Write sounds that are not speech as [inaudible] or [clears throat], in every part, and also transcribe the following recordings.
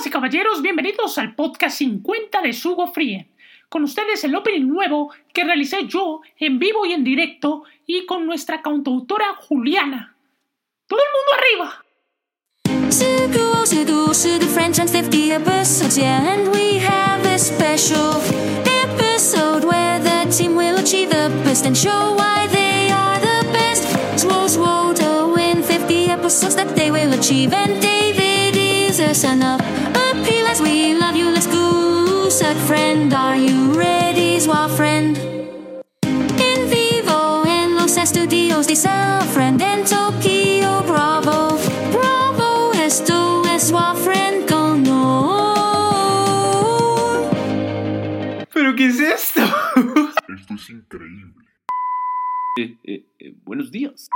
Damas y caballeros, bienvenidos al podcast 50 de Sugo Free. Con ustedes el opening nuevo que realicé yo en vivo y en directo y con nuestra cantautora Juliana. ¡Todo el mundo arriba! Sugu, Sugu, Sugu Friends and 50 episodes, yeah, and we have a special episode where the team will achieve the best and show why they are the best. Swole, swole to win 50 episodes that they will achieve, and David is a son of appeal as we love you. Let's go, said friend. Are you ready, swell friend? In vivo en los estudios de San Friend en Tokyo, Bravo, Bravo, esto es swell friend con honor. ¿Pero qué es esto? Esto es increíble. Eh, eh, eh, buenos días.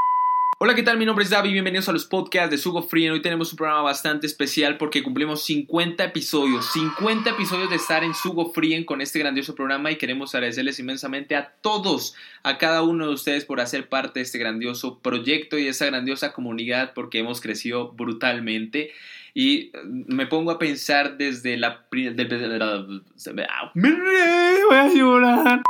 Hola, ¿qué tal? Mi nombre es David, bienvenidos a los podcasts de Sugo Free. Hoy tenemos un programa bastante especial porque cumplimos 50 episodios, 50 episodios de estar en Sugo Free con este grandioso programa y queremos agradecerles inmensamente a todos, a cada uno de ustedes por hacer parte de este grandioso proyecto y de esa grandiosa comunidad porque hemos crecido brutalmente. Y eh, me pongo a pensar desde la... pri- de- de- de- de- ah, me- Voy a llorar.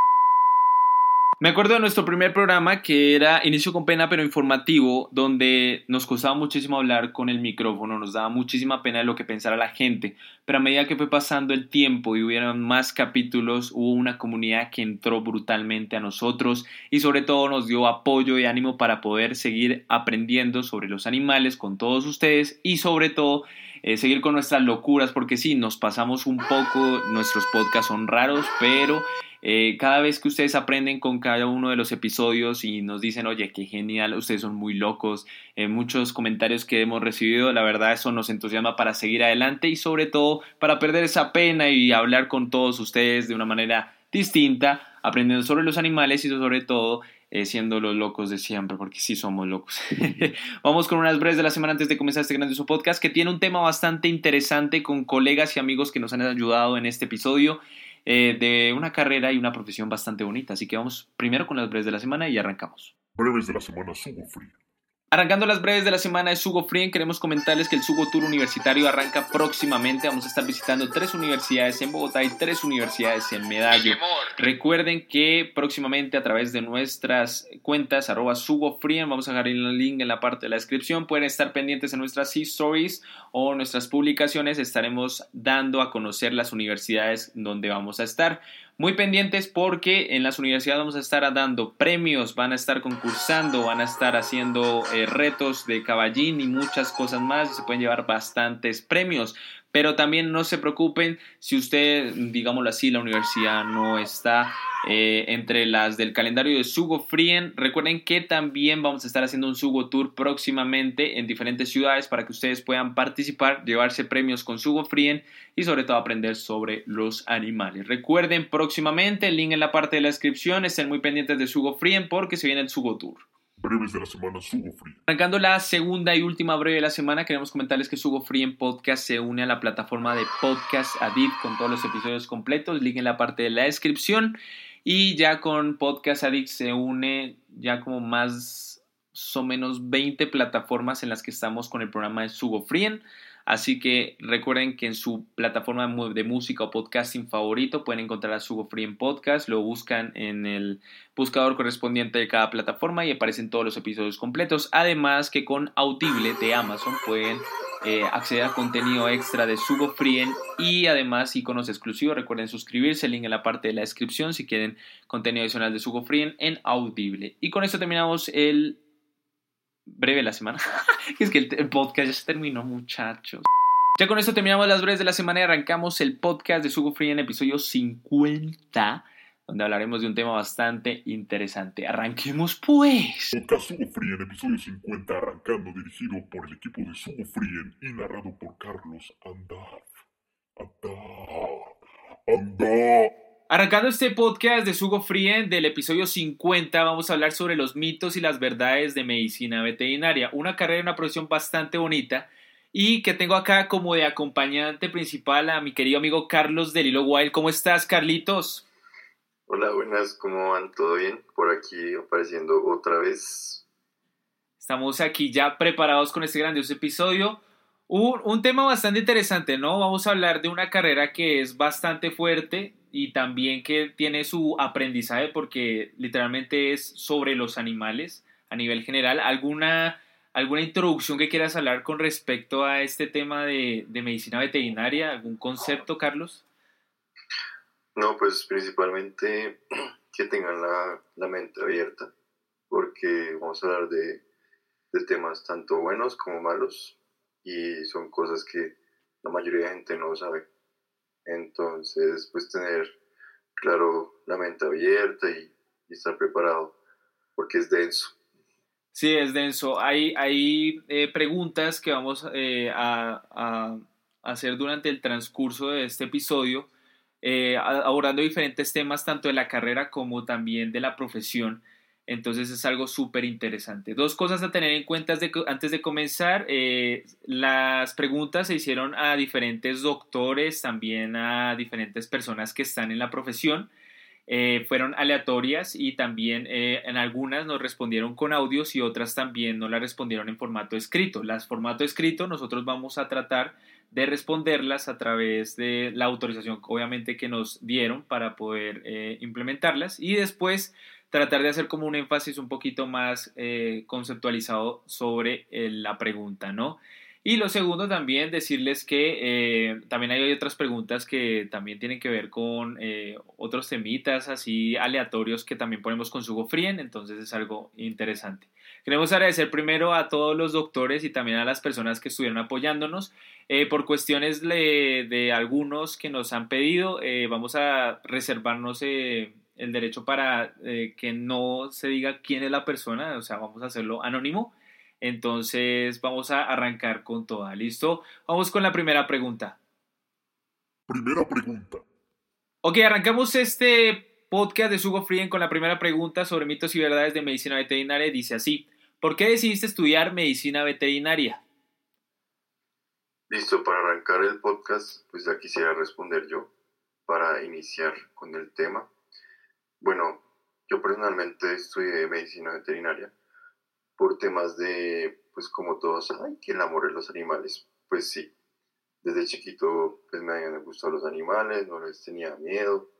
Me acuerdo de nuestro primer programa que era Inicio con Pena pero informativo, donde nos costaba muchísimo hablar con el micrófono, nos daba muchísima pena lo que pensara la gente, pero a medida que fue pasando el tiempo y hubieron más capítulos, hubo una comunidad que entró brutalmente a nosotros y sobre todo nos dio apoyo y ánimo para poder seguir aprendiendo sobre los animales con todos ustedes y sobre todo eh, seguir con nuestras locuras, porque sí, nos pasamos un poco, nuestros podcasts son raros, pero eh, cada vez que ustedes aprenden con cada uno de los episodios y nos dicen, oye, qué genial, ustedes son muy locos, eh, muchos comentarios que hemos recibido, la verdad eso nos entusiasma para seguir adelante y sobre todo para perder esa pena y hablar con todos ustedes de una manera distinta, aprendiendo sobre los animales y sobre todo eh, siendo los locos de siempre, porque sí somos locos. [laughs] Vamos con unas breves de la semana antes de comenzar este grandioso podcast que tiene un tema bastante interesante con colegas y amigos que nos han ayudado en este episodio eh, de una carrera y una profesión bastante bonita. Así que vamos primero con las breves de la semana y arrancamos. Breves de la semana Sugo Free. Arrancando las breves de la semana de Sugo Free, queremos comentarles que el Sugo Tour Universitario arranca próximamente. Vamos a estar visitando tres universidades en Bogotá y tres universidades en Medallo. Recuerden que próximamente a través de nuestras cuentas arroba SugoFree, vamos a dejar el link en la parte de la descripción, pueden estar pendientes en nuestras stories o nuestras publicaciones, estaremos dando a conocer las universidades donde vamos a estar. Muy pendientes porque en las universidades vamos a estar dando premios, van a estar concursando, van a estar haciendo eh, retos de caballín y muchas cosas más se pueden llevar bastantes premios. Pero también no se preocupen si usted, digámoslo así, la universidad no está eh, entre las del calendario de Sugo Frien. Recuerden que también vamos a estar haciendo un Sugo Tour próximamente en diferentes ciudades para que ustedes puedan participar, llevarse premios con Sugo Frien y sobre todo aprender sobre los animales. Recuerden próximamente el link en la parte de la descripción. Estén muy pendientes de Sugo Frien porque se viene el Sugo Tour. Breves de la semana Sugo Free. Arrancando la segunda y última breve de la semana, queremos comentarles que Sugo Free en Podcast se une a la plataforma de Podcast Adit con todos los episodios completos, link en la parte de la descripción. Y ya con Podcast Addict se une ya como más o menos 20 plataformas en las que estamos con el programa de Sugo Frien. Así que recuerden que en su plataforma de música o podcasting favorito pueden encontrar a Sugo Free en Podcast, lo buscan en el buscador correspondiente de cada plataforma y aparecen todos los episodios completos. Además que con Audible de Amazon pueden eh, acceder a contenido extra de Sugo Frien y además iconos exclusivos. Recuerden suscribirse, el link en la parte de la descripción si quieren contenido adicional de Sugo Frien en Audible. Y con esto terminamos el breve la semana. [laughs] es que el, podcast ya se terminó, muchachos. Ya con esto terminamos las breves de la semana y arrancamos el podcast de Sugo Free en episodio 50, donde hablaremos de un tema bastante interesante. Arranquemos pues. Podcast Sugo Free en episodio 50 arrancando dirigido por el equipo de Sugo Free y narrado por Carlos Andaf. Andaf. Andaf. Arrancando este podcast de Sugo Free del episodio 50, vamos a hablar sobre los mitos y las verdades de medicina veterinaria. Una carrera y una profesión bastante bonita. Y que tengo acá como de acompañante principal a mi querido amigo Carlos del Hilo Wild. ¿Cómo estás, Carlitos? Hola, buenas, ¿cómo van? ¿Todo bien? Por aquí apareciendo otra vez. Estamos aquí ya preparados con este grandioso episodio. Un, un tema bastante interesante, ¿no? Vamos a hablar de una carrera que es bastante fuerte y también que tiene su aprendizaje porque literalmente es sobre los animales a nivel general. ¿Alguna, alguna introducción que quieras hablar con respecto a este tema de, de medicina veterinaria? ¿Algún concepto, Carlos? No, pues principalmente [clears throat] que tengan la, la mente abierta, porque vamos a hablar de, de temas tanto buenos como malos y son cosas que la mayoría de gente no sabe. Entonces, pues tener, claro, la mente abierta y, estar preparado, porque es denso. Sí, es denso. Hay, hay eh, preguntas que vamos eh, a, a, hacer durante el transcurso de este episodio, eh, abordando diferentes temas tanto de la carrera como también de la profesión. Entonces es algo súper interesante. Dos cosas a tener en cuenta antes de comenzar. Eh, las preguntas se hicieron a diferentes doctores, también a diferentes personas que están en la profesión. Eh, fueron aleatorias y también eh, en algunas nos respondieron con audios y otras también no las respondieron en formato escrito. Las formato escrito nosotros vamos a tratar de responderlas a través de la autorización obviamente que nos dieron para poder implementarlas y después tratar de hacer como un énfasis un poquito más eh, conceptualizado sobre eh, la pregunta, ¿no? Y lo segundo también decirles que eh, también hay otras preguntas que también tienen que ver con otros temitas así aleatorios que también ponemos con su Frien, entonces es algo interesante. Queremos agradecer primero a todos los doctores y también a las personas que estuvieron apoyándonos. Por cuestiones de, algunos que nos han pedido, vamos a reservarnos el derecho para eh, que no se diga quién es la persona, o sea, vamos a hacerlo anónimo. Entonces vamos a arrancar con toda. ¿Listo? Vamos con la primera pregunta. Primera pregunta. Ok, arrancamos este podcast de Sugo Frien con la primera pregunta sobre mitos y verdades de medicina veterinaria. Dice así, ¿por qué decidiste estudiar medicina veterinaria? Listo, para arrancar el podcast, pues ya quisiera responder yo para iniciar con el tema. Bueno, yo personalmente estudié medicina veterinaria por temas de, pues como todos, ay, que el amor de los animales, pues sí. Desde chiquito, pues me habían gustado los animales, no les tenía miedo.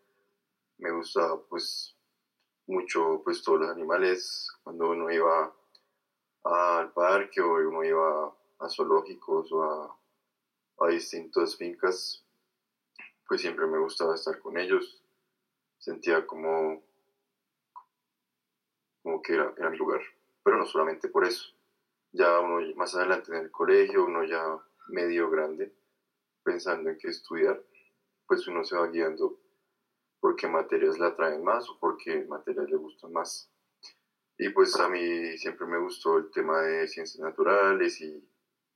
Me gustaba, pues, mucho, pues, todos los animales. Cuando uno iba al parque o uno iba a zoológicos o a distintas fincas, pues siempre me gustaba estar con ellos. Sentía como, como que era, era mi lugar pero no solamente por eso. Ya uno más adelante en el colegio, uno ya medio grande, pensando en qué estudiar, pues uno se va guiando por qué materias le atraen más o por qué materias le gustan más. Y pues a mí siempre me gustó el tema de ciencias naturales y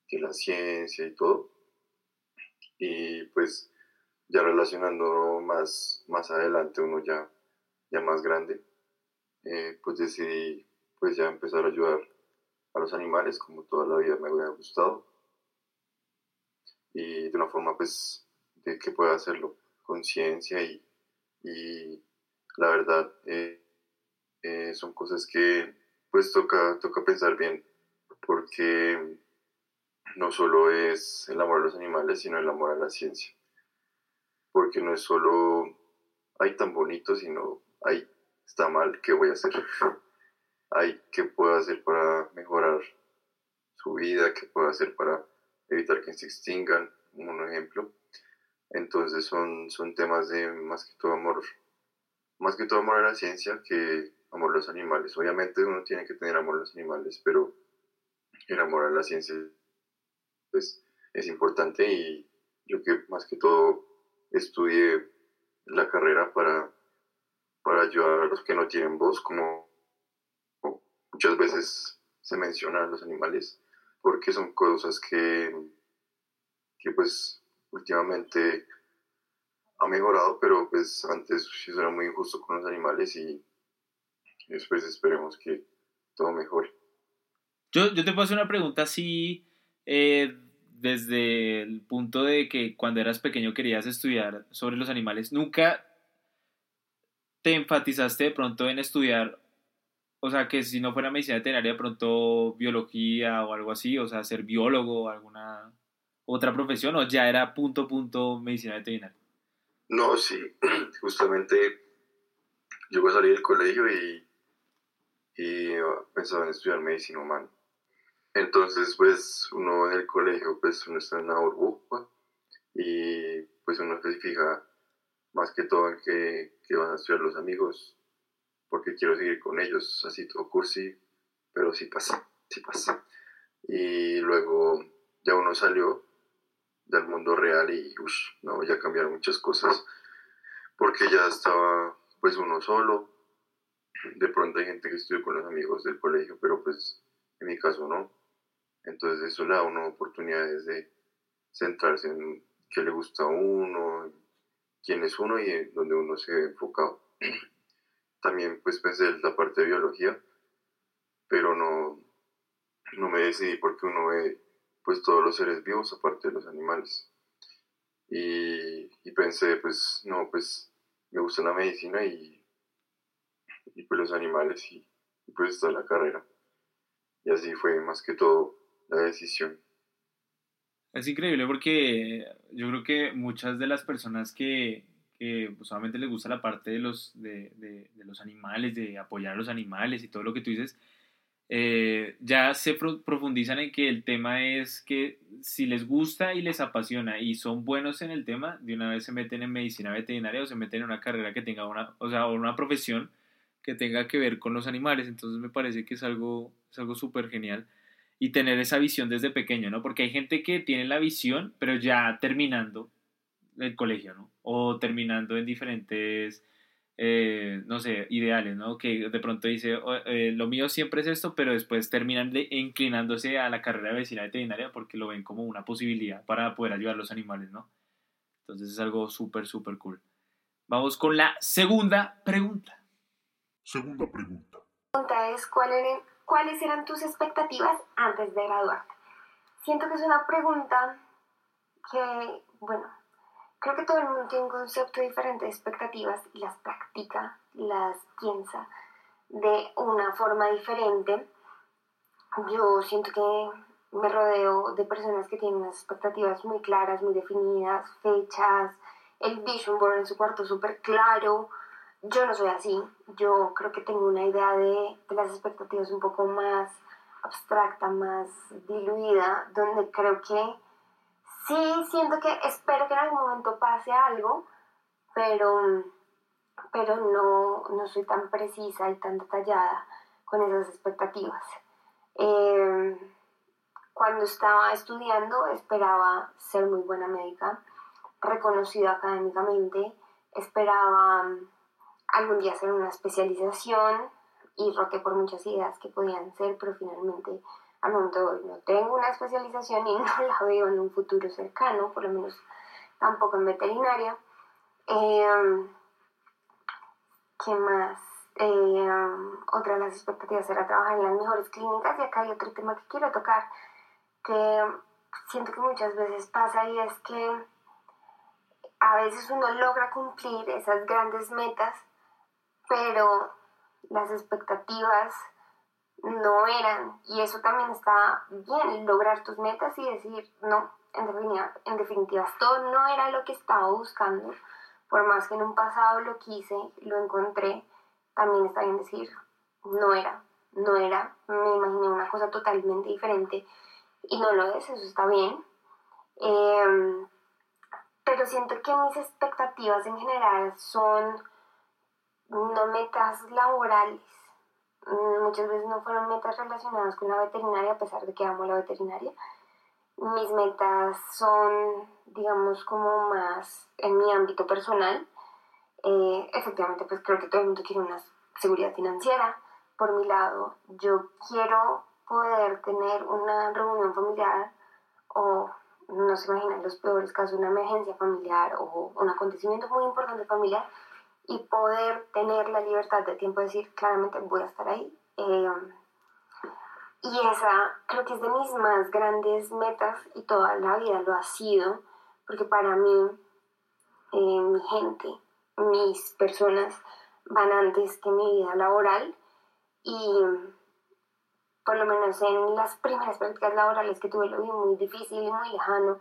que la ciencia y todo. Y pues ya relacionando más, más adelante, uno ya, ya más grande, eh, pues decidí pues ya empezar a ayudar a los animales como toda la vida me hubiera gustado. Y de una forma pues de que pueda hacerlo con ciencia y, y, la verdad eh, eh, son cosas que pues toca, toca pensar bien porque no solo es el amor a los animales sino el amor a la ciencia porque no es solo ay tan bonito sino ay está mal qué voy a hacer hay qué puedo hacer para mejorar su vida, qué puedo hacer para evitar que se extingan, un ejemplo. Entonces son, son temas de más que todo amor, más que todo amor a la ciencia que amor a los animales. Obviamente uno tiene que tener amor a los animales, pero el amor a la ciencia pues, es importante y yo que más que todo estudié la carrera para, para ayudar a los que no tienen voz, como muchas veces se mencionan los animales porque son cosas que, que pues últimamente ha mejorado, pero pues antes sí era muy injusto con los animales y después esperemos que todo mejore. Yo, yo te puedo hacer una pregunta así, eh, desde el punto de que cuando eras pequeño querías estudiar sobre los animales, ¿nunca te enfatizaste de pronto en estudiar o sea, que si no fuera medicina veterinaria, de pronto biología o algo así, o sea, ser biólogo o alguna... otra profesión o ya era punto, punto medicina veterinaria? No, sí, [clears throat] justamente yo salir del colegio y, y pensaba en estudiar medicina humana. Entonces, pues uno en el colegio, pues uno está en una burbuja y pues uno se fija más que todo en que, que van a estudiar los amigos, porque quiero seguir con ellos, así todo cursi, pero sí pasa, sí pasa. Y luego ya uno salió del mundo real y uff, no, ya cambiaron muchas cosas, porque ya estaba pues uno solo, de pronto hay gente que estudia con los amigos del colegio, pero pues en mi caso no. Entonces eso le da a uno oportunidades de centrarse en qué le gusta a uno, quién es uno y en dónde uno se ha enfocado. [clears throat] También pues pensé en la parte de biología, pero no, no me decidí porque uno ve pues todos los seres vivos aparte de los animales. Y, y pensé pues no, pues me gusta la medicina y, y pues los animales y, y pues está la carrera. Y así fue más que todo la decisión. Es increíble porque yo creo que muchas de las personas que, que pues, solamente les gusta la parte de los, de, de, los animales, de apoyar a los animales y todo lo que tú dices, eh, ya se profundizan en que el tema es que si les gusta y les apasiona y son buenos en el tema, de una vez se meten en medicina veterinaria o se meten en una carrera que tenga una, o sea, una profesión que tenga que ver con los animales. Entonces me parece que es algo, es algo súper genial y tener esa visión desde pequeño, ¿no? Porque hay gente que tiene la visión, pero ya terminando el colegio, ¿no? O terminando en diferentes, eh, no sé, ideales, ¿no? Que de pronto dice, oh, eh, lo mío siempre es esto, pero después terminan de, inclinándose a la carrera de medicina veterinaria porque lo ven como una posibilidad para poder ayudar a los animales, ¿no? Entonces es algo súper, súper cool. Vamos con la segunda pregunta. Segunda pregunta. La pregunta es, ¿cuál era ¿Cuáles eran tus expectativas antes de graduarte? Siento que es una pregunta que, bueno, creo que todo el mundo tiene un concepto diferente de expectativas y las practica, las piensa de una forma diferente. Yo siento que me rodeo de personas que tienen unas expectativas muy claras, muy definidas, fechas, el vision board en su cuarto súper claro, yo no soy así. Yo creo que tengo una idea de, de las expectativas un poco más abstracta, más diluida, donde creo que sí siento que espero que en algún momento pase algo, pero, pero no, no soy tan precisa y tan detallada con esas expectativas. Eh, cuando estaba estudiando esperaba ser muy buena médica, reconocida académicamente, esperaba algún día hacer una especialización y roté por muchas ideas que podían ser, pero finalmente al momento hoy no tengo una especialización y [laughs] no la veo en un futuro cercano, por lo menos tampoco en veterinaria. Eh, ¿Qué más? Eh, otra de las expectativas era trabajar en las mejores clínicas y acá hay otro tema que quiero tocar que siento que muchas veces pasa y es que a veces uno logra cumplir esas grandes metas pero las expectativas no eran, y eso también está bien, lograr tus metas y decir, no, en definitiva, en definitiva, esto no era lo que estaba buscando, por más que en un pasado lo quise, lo encontré, también está bien decir, no era, no era, me imaginé una cosa totalmente diferente y no lo es, eso está bien. Em, pero siento que mis expectativas en general son no metas laborales. Mm, muchas veces no fueron metas relacionadas con la veterinaria, a pesar de que amo la veterinaria. Mis metas son, digamos, como más en mi ámbito personal. Eh, efectivamente, pues creo que todo el mundo quiere una seguridad financiera. Por mi lado, yo quiero poder tener una reunión familiar o no se imaginan los peores casos, una emergencia familiar o un acontecimiento muy importante familiar y poder tener la libertad de tiempo de decir claramente voy a estar ahí. Eh, y esa creo que es de mis más grandes metas y toda la vida lo ha sido, porque para mí eh, mi gente, mis personas van antes que mi vida laboral y por lo menos en las primeras prácticas laborales que tuve lo vi muy difícil y muy lejano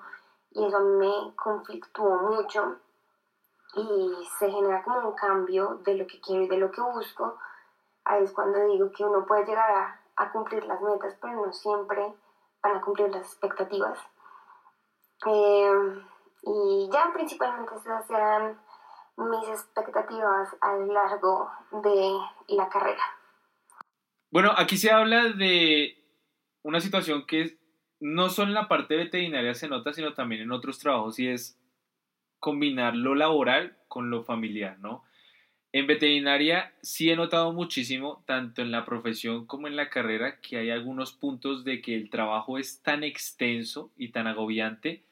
y eso me conflictuó mucho y se genera como un cambio de lo que quiero y de lo que busco. Ahí es cuando digo que uno puede llegar a, cumplir las metas, pero no siempre van a cumplir las expectativas. Eh, y ya principalmente esas eran mis expectativas a lo largo de la carrera. Bueno, aquí se habla de una situación que no solo en la parte veterinaria se nota, sino también en otros trabajos y es combinar lo laboral con lo familiar, ¿no? En veterinaria sí he notado muchísimo, tanto en la profesión como en la carrera, que hay algunos puntos de que el trabajo es tan extenso y tan agobiante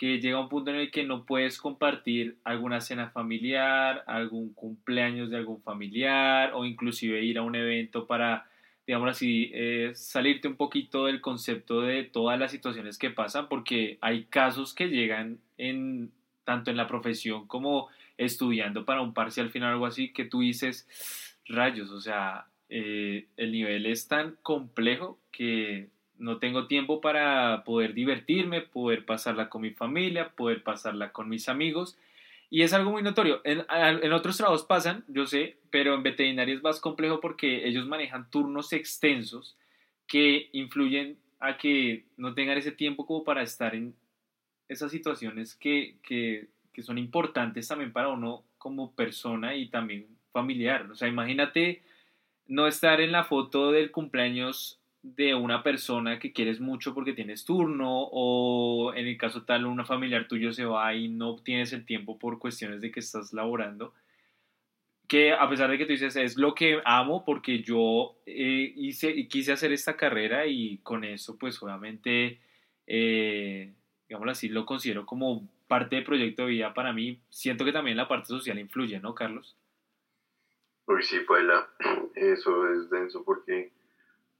que llega un punto en el que no puedes compartir alguna cena familiar, algún cumpleaños de algún familiar o inclusive ir a un evento para, digamos así, eh, salirte un poquito del concepto de todas las situaciones que pasan porque hay casos que llegan en tanto en la profesión como estudiando para un parcial final algo así que tú dices rayos, o sea, eh, el nivel es tan complejo que no tengo tiempo para poder divertirme, poder pasarla con mi familia, poder pasarla con mis amigos. Y es algo muy notorio. En, en, otros trabajos pasan, yo sé, pero en veterinaria es más complejo porque ellos manejan turnos extensos que influyen a que no tengan ese tiempo como para estar en esas situaciones que, que, que son importantes también para uno como persona y también familiar. O sea, imagínate no estar en la foto del cumpleaños de una persona que quieres mucho porque tienes turno o en el caso tal una familiar tuyo se va y no tienes el tiempo por cuestiones de que estás laborando que a pesar de que tú dices es lo que amo porque yo eh, hice y quise hacer esta carrera y con eso pues obviamente eh, digámoslo así lo considero como parte del proyecto de vida para mí siento que también la parte social influye ¿no Carlos? Uy sí Paila [clears throat] eso es denso porque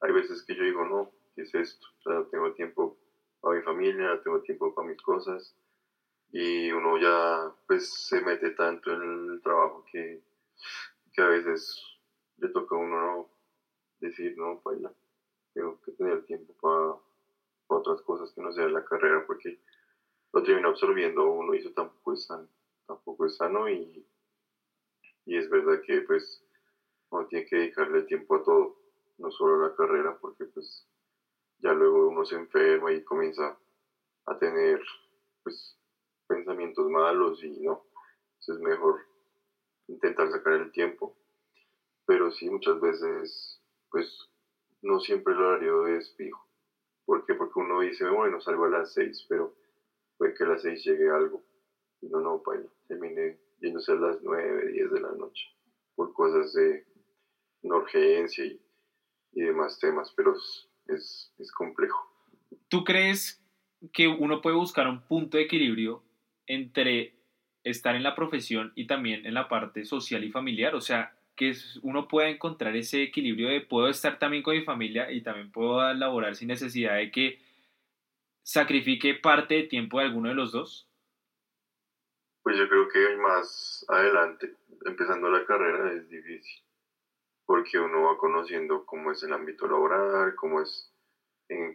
hay veces que yo digo, no, ¿qué es esto? No tengo tiempo para mi familia, no tengo tiempo para mis cosas. Y uno ya pues se mete tanto en el trabajo que, que a veces le toca a uno decir, no, baila, tengo que tener tiempo para, otras cosas que no sea la carrera porque lo termina absorbiendo uno y eso tampoco es sano, tampoco es sano y, y es verdad que pues uno tiene que dedicarle tiempo a todo no solo la carrera, porque pues ya luego uno se enferma y comienza a tener pues pensamientos malos y no, es mejor intentar sacar el tiempo. Pero sí, muchas veces pues no siempre el horario es fijo. ¿Por qué? Porque uno dice, bueno, salgo a las 6, pero puede que a las 6 llegue algo. Y no, no, pues termine yéndose a las 9, 10 de la noche por cosas de una urgencia y y demás temas, pero es, es complejo. ¿Tú crees que uno puede buscar un punto de equilibrio entre estar en la profesión y también en la parte social y familiar? O sea, que uno pueda encontrar ese equilibrio de puedo estar también con mi familia y también puedo laborar sin necesidad de que sacrifique parte de tiempo de alguno de los dos? Pues yo creo que más adelante, empezando la carrera, es difícil porque uno va conociendo cómo es el ámbito laboral, cómo es,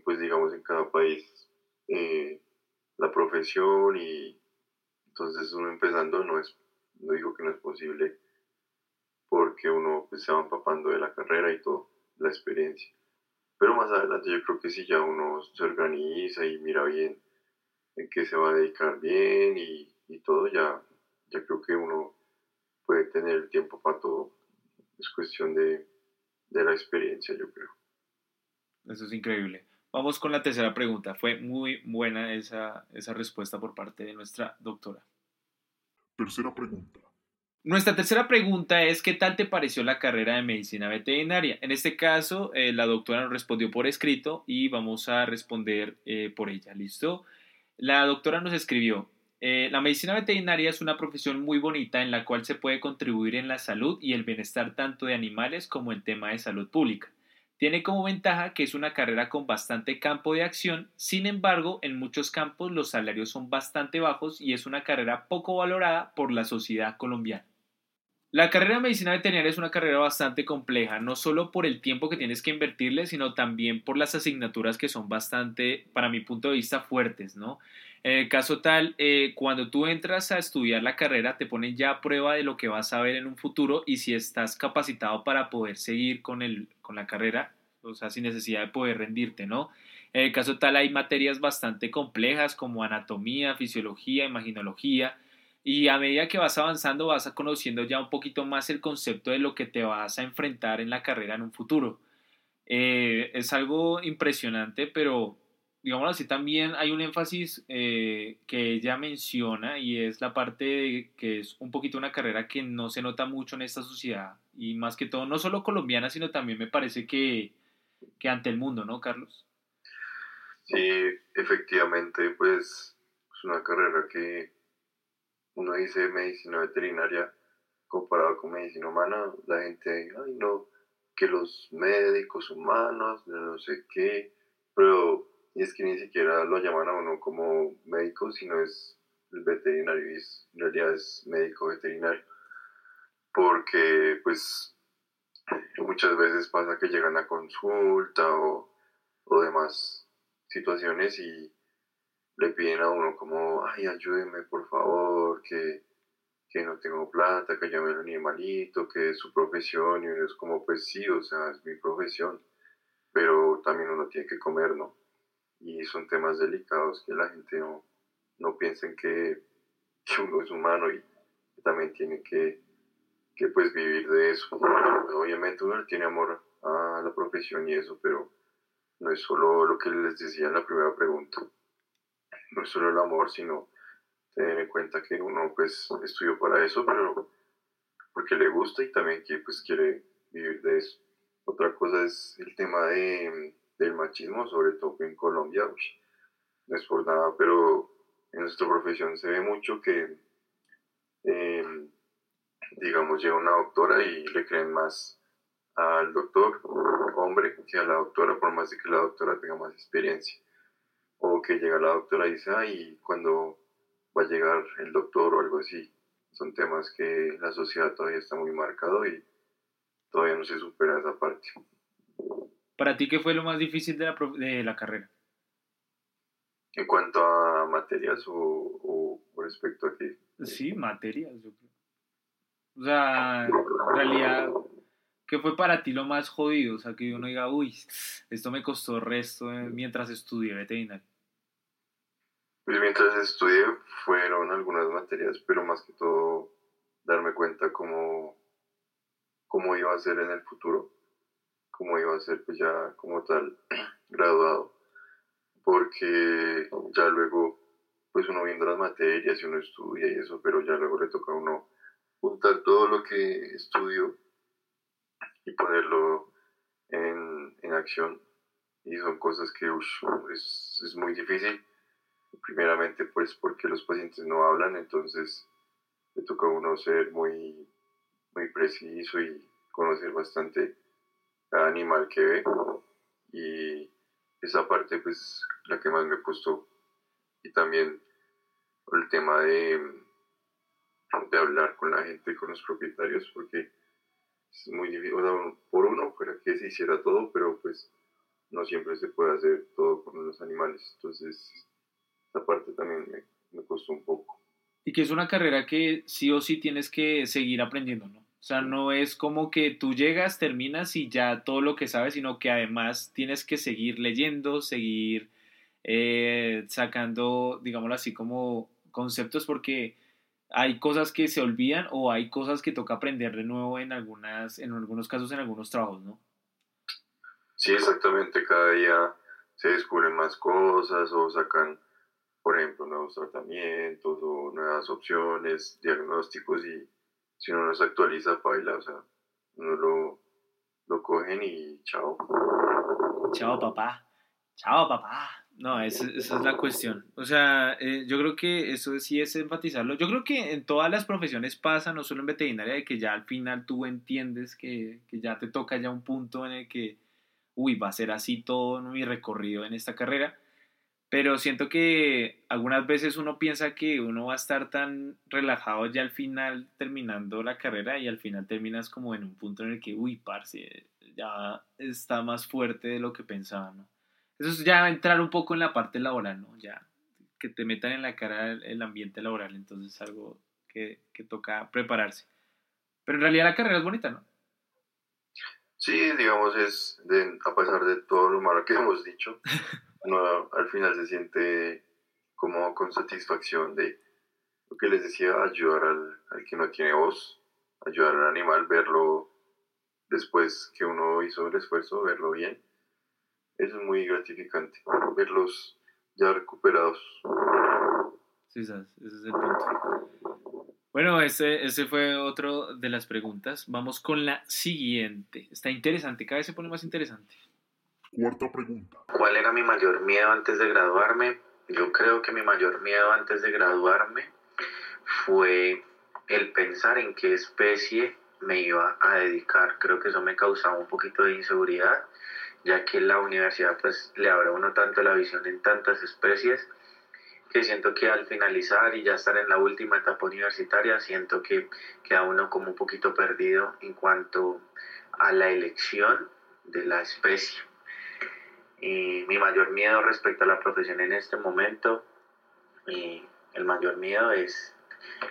pues digamos, en cada país eh, la profesión y entonces uno empezando no es, no digo que no es posible porque uno pues, se va empapando de la carrera y todo, la experiencia. Pero más adelante yo creo que si ya uno se organiza y mira bien en qué se va a dedicar bien y, y todo, ya, ya creo que uno puede tener el tiempo para todo es cuestión de, la experiencia, yo creo. Eso es increíble. Vamos con la tercera pregunta. Fue muy buena esa, esa respuesta por parte de nuestra doctora. Tercera pregunta. Nuestra tercera pregunta es, ¿qué tal te pareció la carrera de medicina veterinaria? En este caso, eh, la doctora nos respondió por escrito y vamos a responder eh, por ella, ¿listo? La doctora nos escribió, eh, la medicina veterinaria es una profesión muy bonita en la cual se puede contribuir en la salud y el bienestar tanto de animales como en tema de salud pública. Tiene como ventaja que es una carrera con bastante campo de acción, sin embargo, en muchos campos los salarios son bastante bajos y es una carrera poco valorada por la sociedad colombiana. La carrera de medicina veterinaria es una carrera bastante compleja, no solo por el tiempo que tienes que invertirle, sino también por las asignaturas que son bastante, para mi punto de vista, fuertes, ¿no? En el caso tal, eh, cuando tú entras a estudiar la carrera, te ponen ya a prueba de lo que vas a ver en un futuro y si estás capacitado para poder seguir con, el, con la carrera, o sea, sin necesidad de poder rendirte, ¿no? En el caso tal, hay materias bastante complejas como anatomía, fisiología, imaginología, y a medida que vas avanzando vas conociendo ya un poquito más el concepto de lo que te vas a enfrentar en la carrera en un futuro. Eh, es algo impresionante, pero digámoslo así, también hay un énfasis eh, que ella menciona y es la parte que es un poquito una carrera que no se nota mucho en esta sociedad y más que todo, no solo colombiana, sino también me parece que, que ante el mundo, ¿no, Carlos? Sí, efectivamente, pues es una carrera que uno dice medicina veterinaria comparado con medicina humana, la gente, ay no, que los médicos humanos, no sé qué, pero es que ni siquiera lo llaman a uno como médico, sino es el veterinario, y en realidad es médico veterinario, porque pues muchas veces pasa que llegan a consulta o, o demás situaciones y le piden a uno como, ay, ayúdeme por favor, que, que no tengo plata, que llame al animalito, que es su profesión, y uno es como, pues sí, o sea, es mi profesión, pero también uno tiene que comer, ¿no? Y son temas delicados que la gente no, no piensen que, [laughs] que uno es humano y también tiene que, que pues vivir de eso. Obviamente uno tiene amor a la profesión y eso, pero no es solo lo que les decía en la primera pregunta no solo el amor, sino tener en cuenta que uno pues estudió para eso, pero porque le gusta y también que pues quiere vivir de eso. Otra cosa es el tema de, del machismo, sobre todo en Colombia, no es por nada, pero en nuestra profesión se ve mucho que, em, digamos, llega una doctora y le creen más al doctor, hombre, que a la doctora, por más de que la doctora tenga más experiencia o que llega la doctora y dice, ay, cuando va a llegar el doctor o algo así. Son temas que la sociedad todavía está muy marcado y todavía no se supera esa parte. ¿Para ti qué fue lo más difícil de la, de la carrera? En cuanto a materias o, respecto a qué? Sí, materias, yo creo. O sea, en realidad, ¿qué fue para ti lo más jodido? O sea, que uno diga, uy, esto me costó resto eh, mientras estudié veterinaria. Pues mientras estudié fueron algunas materias, pero más que todo darme cuenta cómo, cómo iba a ser en el futuro, cómo iba a ser pues ya como tal [clears throat] graduado, porque ya luego pues uno viendo las materias y uno estudia y eso, pero ya luego le toca a uno juntar todo lo que estudió y ponerlo en, en acción. Y son cosas que es, es muy difícil. Primeramente pues porque los pacientes no hablan, entonces le toca a uno ser muy, muy preciso y conocer bastante cada animal que ve. Y esa parte pues la que más me costó. Y también el tema de, de hablar con la gente, con los propietarios porque es muy difícil, por uno fuera que se hiciera todo, pero pues no siempre se puede hacer todo con los animales, entonces esa parte también me, costó un poco. Y que es una carrera que sí o sí tienes que seguir aprendiendo, ¿no? O sea, no es como que tú llegas, terminas y ya todo lo que sabes, sino que además tienes que seguir leyendo, seguir eh, sacando, digámoslo así, como conceptos porque hay cosas que se olvidan o hay cosas que toca aprender de nuevo en algunas, en algunos casos, en algunos trabajos, ¿no? Sí, exactamente. Cada día se descubren más cosas o sacan por ejemplo, nuevos tratamientos o nuevas opciones, diagnósticos y si uno no se actualiza, baila, o sea, uno lo, lo cogen y chao. Chao, papá. Chao, papá. No, esa, es la cuestión. O sea, eh, yo creo que eso sí es enfatizarlo. Yo creo que en todas las profesiones pasa, no solo en veterinaria, de que ya al final tú entiendes que, que ya te toca ya un punto en el que, uy, va a ser así todo mi recorrido en esta carrera Pero siento que algunas veces uno piensa que uno va a estar tan relajado ya al final terminando la carrera y al final terminas como en un punto en el que, uy, parce, ya está más fuerte de lo que pensaba, ¿no? Eso es ya entrar un poco en la parte laboral, ¿no? Ya que te metan en la cara el, ambiente laboral, entonces es algo que, que toca prepararse. Pero en realidad la carrera es bonita, ¿no? Sí, digamos, es de, a pesar de todo lo malo que [laughs] hemos dicho, [laughs] uno al final se siente como con satisfacción de lo que les decía, ayudar al, al que no tiene voz, ayudar al animal, verlo después que uno hizo el esfuerzo, verlo bien. Eso es muy gratificante, verlos ya recuperados. Sí, sabes, ese es el punto. Bueno, ese, ese fue otro de las preguntas. Vamos con la siguiente. Está interesante, cada vez se pone más interesante. Cuarta pregunta. ¿Cuál era mi mayor miedo antes de graduarme? Yo creo que mi mayor miedo antes de graduarme fue el pensar en qué especie me iba a dedicar. Creo que eso me causaba un poquito de inseguridad, ya que la universidad pues le abre a uno tanto la visión en tantas especies que siento que al finalizar y ya estar en la última etapa universitaria, siento que queda uno como un poquito perdido en cuanto a la elección de la especie. Y mi mayor miedo respecto a la profesión en este momento, y el mayor miedo es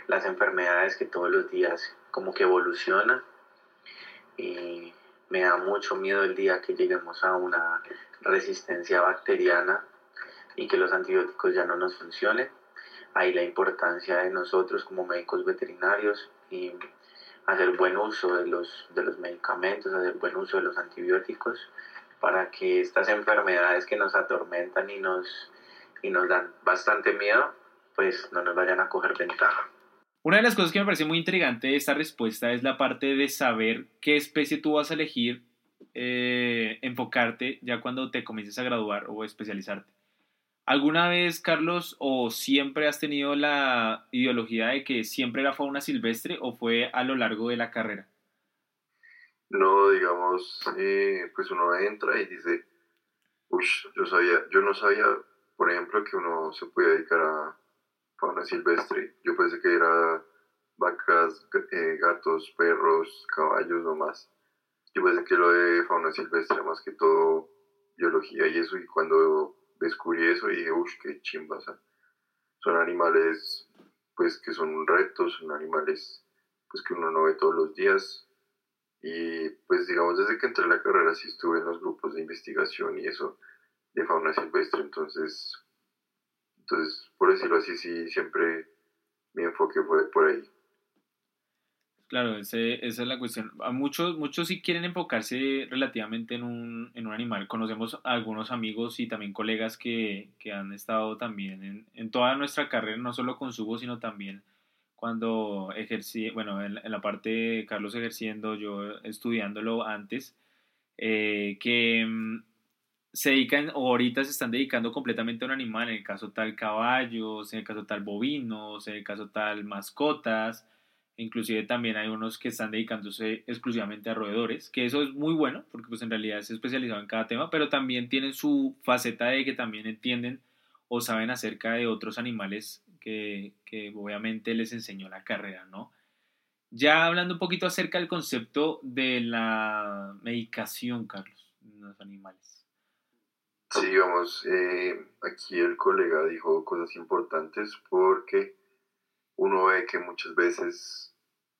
las enfermedades que todos los días como que evolucionan y me da mucho miedo el día que lleguemos a una resistencia bacteriana y que los antibióticos ya no nos funcionen. Ahí la importancia de nosotros como médicos veterinarios y hacer buen uso de los, de los medicamentos, hacer buen uso de los antibióticos para que estas enfermedades que nos atormentan y nos, y nos dan bastante miedo, pues no nos vayan a coger ventaja. Una de las cosas que me parece muy intrigante de esta respuesta es la parte de saber qué especie tú vas a elegir, eh, enfocarte ya cuando te comiences a graduar o especializarte. ¿Alguna vez, Carlos, o siempre has tenido la ideología de que siempre era fauna silvestre o fue a lo largo de la carrera? No, digamos, eh, pues uno entra y dice, uy, yo sabía, yo no sabía, por ejemplo, que uno se podía dedicar a fauna silvestre. Yo pensé que era vacas, eh, gatos, perros, caballos nomás. Yo pensé que lo de fauna silvestre más que todo biología y eso, y cuando descubrí eso dije, uff, qué chimba, son animales pues que son retos, son animales pues que uno no ve todos los días y pues digamos desde que entré a la carrera sí estuve en los grupos de investigación y eso de fauna silvestre, entonces entonces por decirlo así sí siempre mi enfoque fue por ahí. Claro, ese, esa es la cuestión. A muchos, muchos sí quieren enfocarse relativamente en un, en un animal. Conocemos a algunos amigos y también colegas que, que han estado también en, en, toda nuestra carrera, no solo con Subo, sino también cuando ejercí, bueno, en, en, la parte de Carlos ejerciendo, yo estudiándolo antes, eh, que mm, se dedican o ahorita se están dedicando completamente a un animal, en el caso tal caballos, en el caso tal bovinos, en el caso tal mascotas Inclusive también hay unos que están dedicándose exclusivamente a roedores, que eso es muy bueno, porque pues en realidad es especializado en cada tema, pero también tienen su faceta de que también entienden o saben acerca de otros animales que, que obviamente les enseñó la carrera, ¿no? Ya hablando un poquito acerca del concepto de la medicación, Carlos, en los animales. Sí, vamos, eh, aquí el colega dijo cosas importantes porque uno ve que muchas veces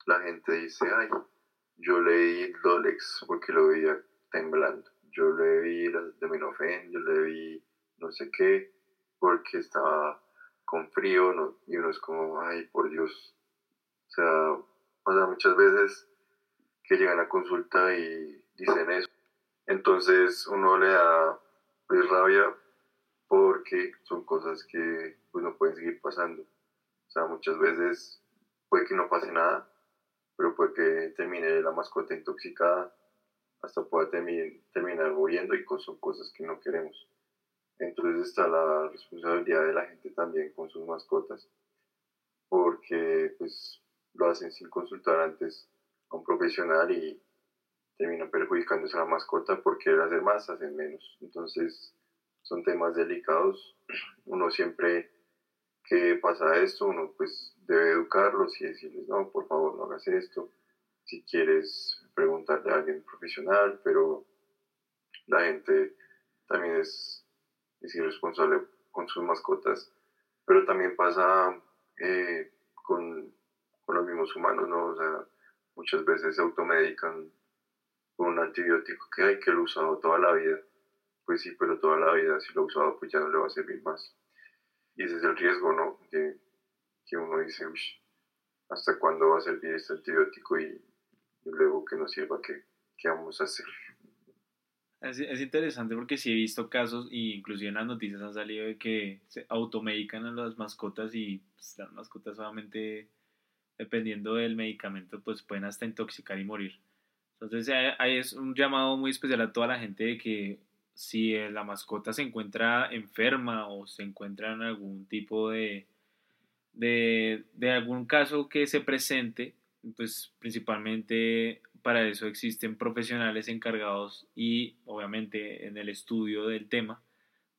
la gente dice, ay, yo leí Dolex porque lo veía temblando, yo leí de Minofen, yo leí no sé qué porque estaba con frío, ¿no? y uno es como, ay, por Dios. O sea, pasa muchas veces que llegan a consulta y dicen eso. Entonces uno le da pues, rabia porque son cosas que pues, no pueden seguir pasando. O sea, muchas veces puede que no pase nada, pero puede que termine la mascota intoxicada, hasta pueda terminar muriendo y son cosas que no queremos. Entonces está la responsabilidad de la gente también con sus mascotas, porque pues lo hacen sin consultar antes a un profesional y terminan perjudicándose a la mascota porque querer hacer más hacen menos. Entonces son temas delicados. [clears throat] Uno siempre que pasa esto, uno pues debe educarlos y decirles, no, por favor, no hagas esto. Si quieres preguntarle a alguien profesional, pero la gente también es, es irresponsable con sus mascotas. Pero también pasa eh, con, con los mismos humanos, ¿no? O sea, muchas veces se automedican un antibiótico que hay que lo he usado toda la vida. Pues sí, pero toda la vida si lo ha usado pues ya no le va a servir más. Y ese es el riesgo, ¿no? Que, que uno dice, ¿hasta cuándo va a servir este antibiótico? Y, luego que no sirva, ¿qué, ¿qué, vamos a hacer? Es, es interesante porque sí he visto casos, y inclusive en las noticias han salido de que se automedican a las mascotas y pues, las mascotas solamente dependiendo del medicamento, pues pueden hasta intoxicar y morir. Entonces ahí es un llamado muy especial a toda la gente de que si la mascota se encuentra enferma o se encuentra en algún tipo de, de, de algún caso que se presente, pues principalmente para eso existen profesionales encargados y obviamente en el estudio del tema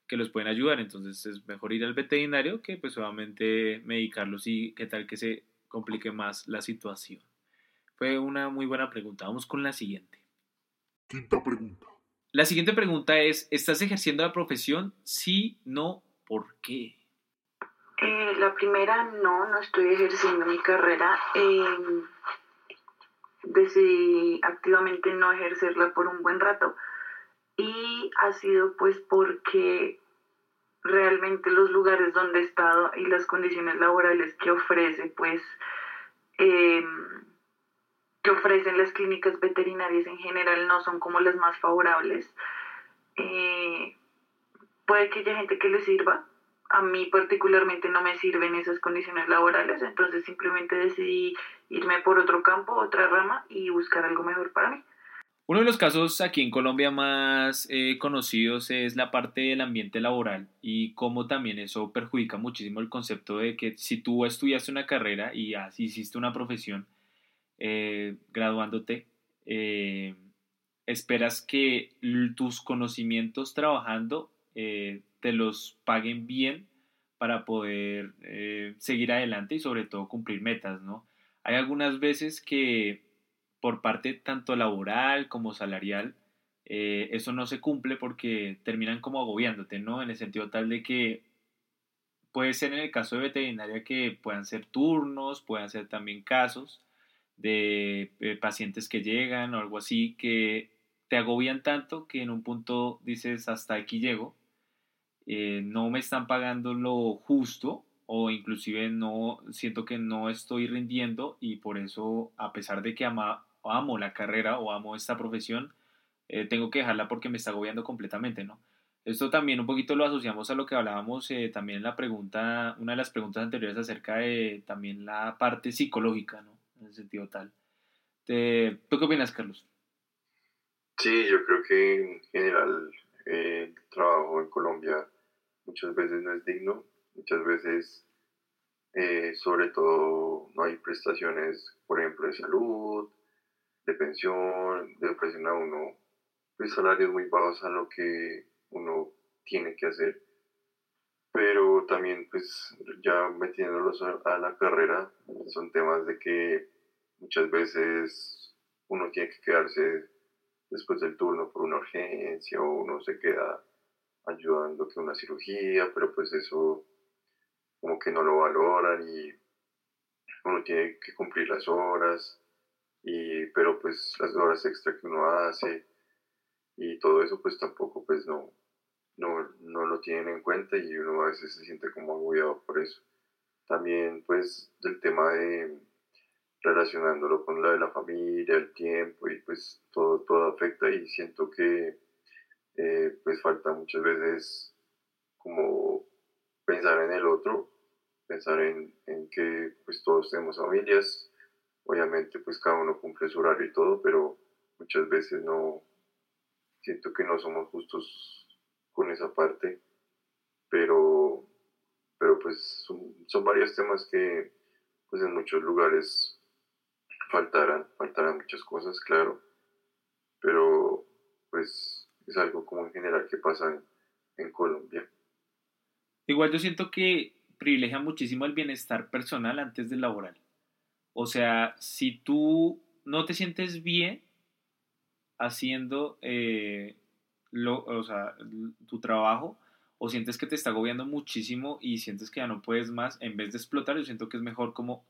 que los pueden ayudar. Entonces es mejor ir al veterinario que pues obviamente medicarlos y qué tal que se complique más la situación. Fue una muy buena pregunta. Vamos con la siguiente. Quinta pregunta. La siguiente pregunta es, ¿estás ejerciendo la profesión? Sí, no, ¿por qué? Eh, la primera, no, no estoy ejerciendo mi carrera. Eh, decidí activamente no ejercerla por un buen rato. Y ha sido pues porque realmente los lugares donde he estado y las condiciones laborales que ofrece, pues, em, que ofrecen las clínicas veterinarias en general no son como las más favorables. Eh, puede que haya gente que le sirva, a mí particularmente no me sirven esas condiciones laborales, entonces simplemente decidí irme por otro campo, otra rama y buscar algo mejor para mí. Uno de los casos aquí en Colombia más eh, conocidos es la parte del ambiente laboral y cómo también eso perjudica muchísimo el concepto de que si tú estudiaste una carrera y hiciste una profesión eh, graduándote, eh, esperas que tus conocimientos trabajando te los paguen bien para poder seguir adelante y sobre todo cumplir metas, ¿no? Hay algunas veces que por parte tanto laboral como salarial, eh, eso no se cumple porque terminan como agobiándote, ¿no? En el sentido tal de que puede ser en el caso de veterinaria que puedan ser turnos, puedan ser también casos de eh, pacientes que llegan o algo así que te agobian tanto que en un punto dices hasta aquí llego, eh, no me están pagando lo justo o inclusive no siento que no estoy rindiendo y por eso a pesar de que ama, amo la carrera o amo esta profesión, eh, tengo que dejarla porque me está agobiando completamente, ¿no? Esto también un poquito lo asociamos a lo que hablábamos eh, también en la pregunta, una de las preguntas anteriores acerca de también la parte psicológica, ¿no? En el sentido tal. ¿Tú qué opinas, Carlos? Sí, yo creo que en general eh, el trabajo en Colombia muchas veces no es digno, muchas veces, sobre todo, no hay prestaciones, por ejemplo, de salud, de pensión, de ofrecen a uno pues, salarios muy bajos a lo que uno tiene que hacer. Pero también, pues, ya metiéndolos a, la carrera, son temas de que muchas veces uno tiene que quedarse después del turno por una urgencia o uno se queda ayudando que una cirugía, pero pues eso como que no lo valoran y uno tiene que cumplir las horas y, pero pues las horas extra que uno hace y todo eso pues tampoco pues no, no, no lo tienen en cuenta y uno a veces se siente como agobiado por eso. También pues del tema de relacionándolo con la de la familia, el tiempo y pues todo, todo afecta y siento que eh, pues falta muchas veces como pensar en el otro, pensar en, en que pues todos tenemos familias, Obviamente, pues cada uno cumple su horario y todo, pero muchas veces no, siento que no somos justos con esa parte, pero, pero pues son, varios temas que pues en muchos lugares faltarán, faltarán muchas cosas, claro, pero pues es algo como en general que pasa en Colombia. Igual yo siento que privilegia muchísimo el bienestar personal antes del laboral. O sea, si tú no te sientes bien haciendo eh, lo, o sea, tu trabajo o sientes que te está agobiando muchísimo y sientes que ya no puedes más, en vez de explotar, yo siento que es mejor como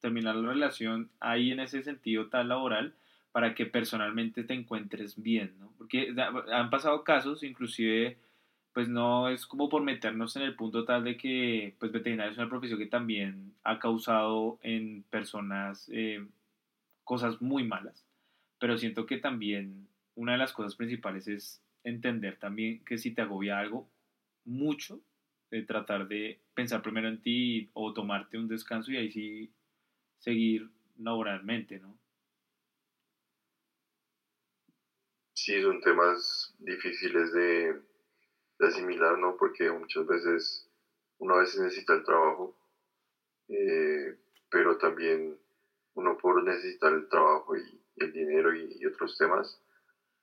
terminar la relación ahí en ese sentido tal laboral para que personalmente te encuentres bien, ¿no? Porque han pasado casos, inclusive, pues no es como por meternos en el punto tal de que, pues veterinario es una profesión que también ha causado en personas eh, cosas muy malas, pero siento que también una de las cosas principales es entender también que si te agobia algo mucho, de tratar de pensar primero en ti o tomarte un descanso y ahí sí seguir laboralmente, ¿no? Sí, son temas difíciles de, de asimilar, ¿no? Porque muchas veces uno a veces necesita el trabajo, eh, pero también uno por necesitar el trabajo y, el dinero y, otros temas,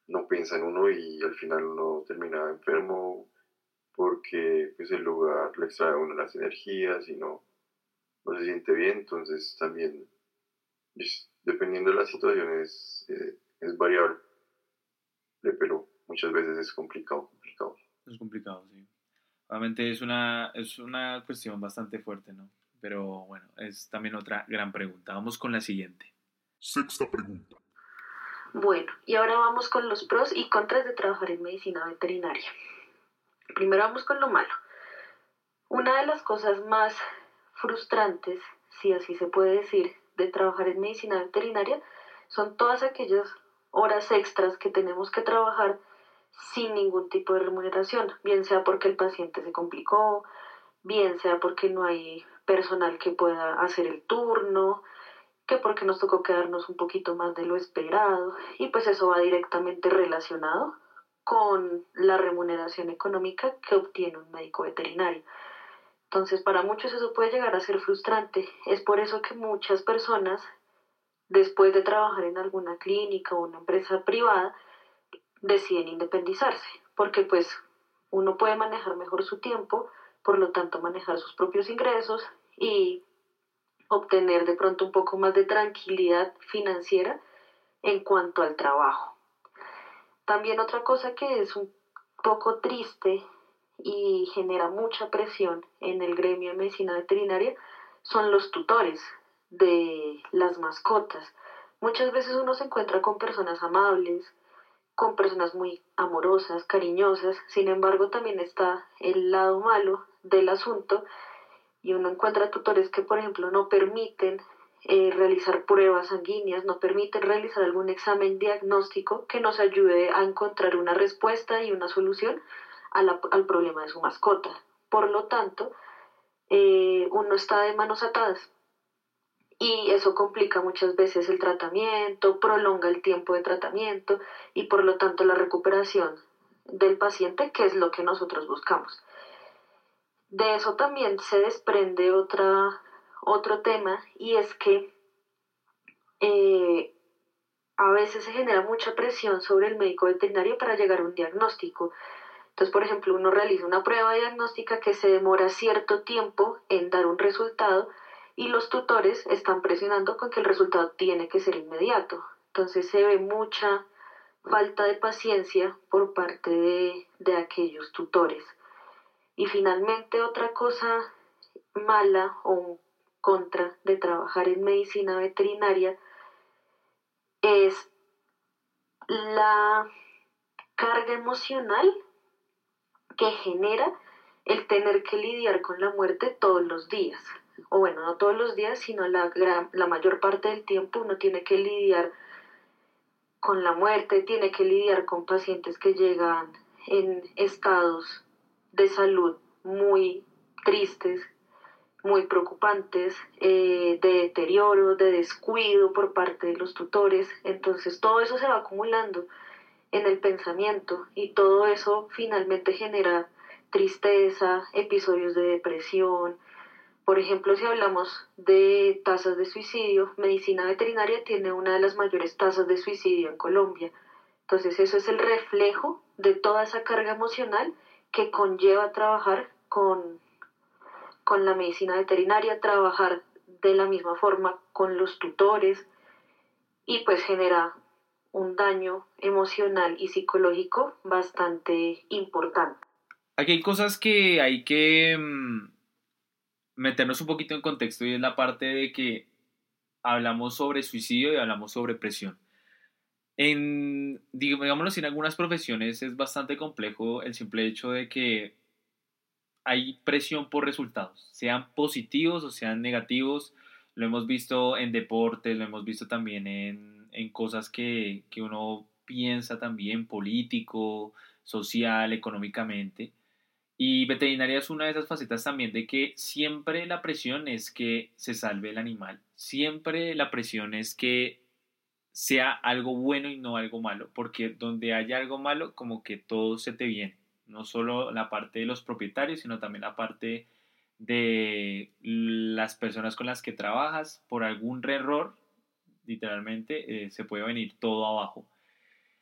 no piensa en uno y al final uno termina enfermo porque pues, el lugar le extrae a uno las energías y no, no se siente bien, entonces también dependiendo de las situaciones eh, es variable, pero muchas veces es complicado, complicado. Es complicado, sí. Obviamente es una, es una cuestión bastante fuerte, ¿no? Pero bueno, es también otra gran pregunta. Vamos con la siguiente. Sexta pregunta. Bueno, y ahora vamos con los pros y contras de trabajar en medicina veterinaria. Primero vamos con lo malo. Una de las cosas más frustrantes, si así se puede decir, de trabajar en medicina veterinaria son todas aquellas horas extras que tenemos que trabajar sin ningún tipo de remuneración, bien sea porque el paciente se complicó, bien sea porque no hay personal que pueda hacer el turno, que porque nos tocó quedarnos un poquito más de lo esperado y pues eso va directamente relacionado con la remuneración económica que obtiene un médico veterinario. Entonces, para muchos eso puede llegar a ser frustrante. Es por eso que muchas personas, después de trabajar en alguna clínica o una empresa privada, deciden independizarse, porque pues uno puede manejar mejor su tiempo, por lo tanto manejar sus propios ingresos y obtener de pronto un poco más de tranquilidad financiera en cuanto al trabajo. También otra cosa que es un poco triste y genera mucha presión en el gremio de medicina veterinaria son los tutores de las mascotas. Muchas veces uno se encuentra con personas amables, con personas muy amorosas, cariñosas, sin embargo también está el lado malo del asunto y uno encuentra tutores que, por ejemplo, no permiten eh, realizar pruebas sanguíneas, no permiten realizar algún examen diagnóstico que nos ayude a encontrar una respuesta y una solución al problema de su mascota. Por lo tanto, eh, uno está de manos atadas y eso complica muchas veces el tratamiento, prolonga el tiempo de tratamiento y por lo tanto la recuperación del paciente, que es lo que nosotros buscamos. De eso también se desprende otra, otro tema y es que eh, a veces se genera mucha presión sobre el médico veterinario para llegar a un diagnóstico. Entonces, por ejemplo, uno realiza una prueba diagnóstica que se demora cierto tiempo en dar un resultado y los tutores están presionando con que el resultado tiene que ser inmediato. Entonces se ve mucha falta de paciencia por parte de, de aquellos tutores. Y finalmente otra cosa mala o contra de trabajar en medicina veterinaria es la carga emocional que genera el tener que lidiar con la muerte todos los días. O bueno, no todos los días, sino la, la mayor parte del tiempo uno tiene que lidiar con la muerte, tiene que lidiar con pacientes que llegan en estados de salud muy tristes, muy preocupantes, eh, de deterioro, de descuido por parte de los tutores. Entonces todo eso se va acumulando en el pensamiento y todo eso finalmente genera tristeza, episodios de depresión, por ejemplo, si hablamos de tasas de suicidio, medicina veterinaria tiene una de las mayores tasas de suicidio en Colombia. Entonces eso es el reflejo de toda esa carga emocional que conlleva trabajar con, con la medicina veterinaria, trabajar de la misma forma con los tutores y pues genera un daño emocional y psicológico bastante importante. Aquí hay cosas que hay que mm, meternos un poquito en contexto y es la parte de que hablamos sobre suicidio y hablamos sobre presión. En, digámoslo así, en algunas profesiones es bastante complejo el simple hecho de que hay presión por resultados, sean positivos o sean negativos. Lo hemos visto en deportes, lo hemos visto también en, en cosas que, que uno piensa también, político, social, económicamente. Y veterinaria es una de esas facetas también de que siempre la presión es que se salve el animal, siempre la presión es que sea algo bueno y no algo malo, porque donde haya algo malo, como que todo se te viene, no solo la parte de los propietarios, sino también la parte de las personas con las que trabajas, por algún error, literalmente, eh, se puede venir todo abajo.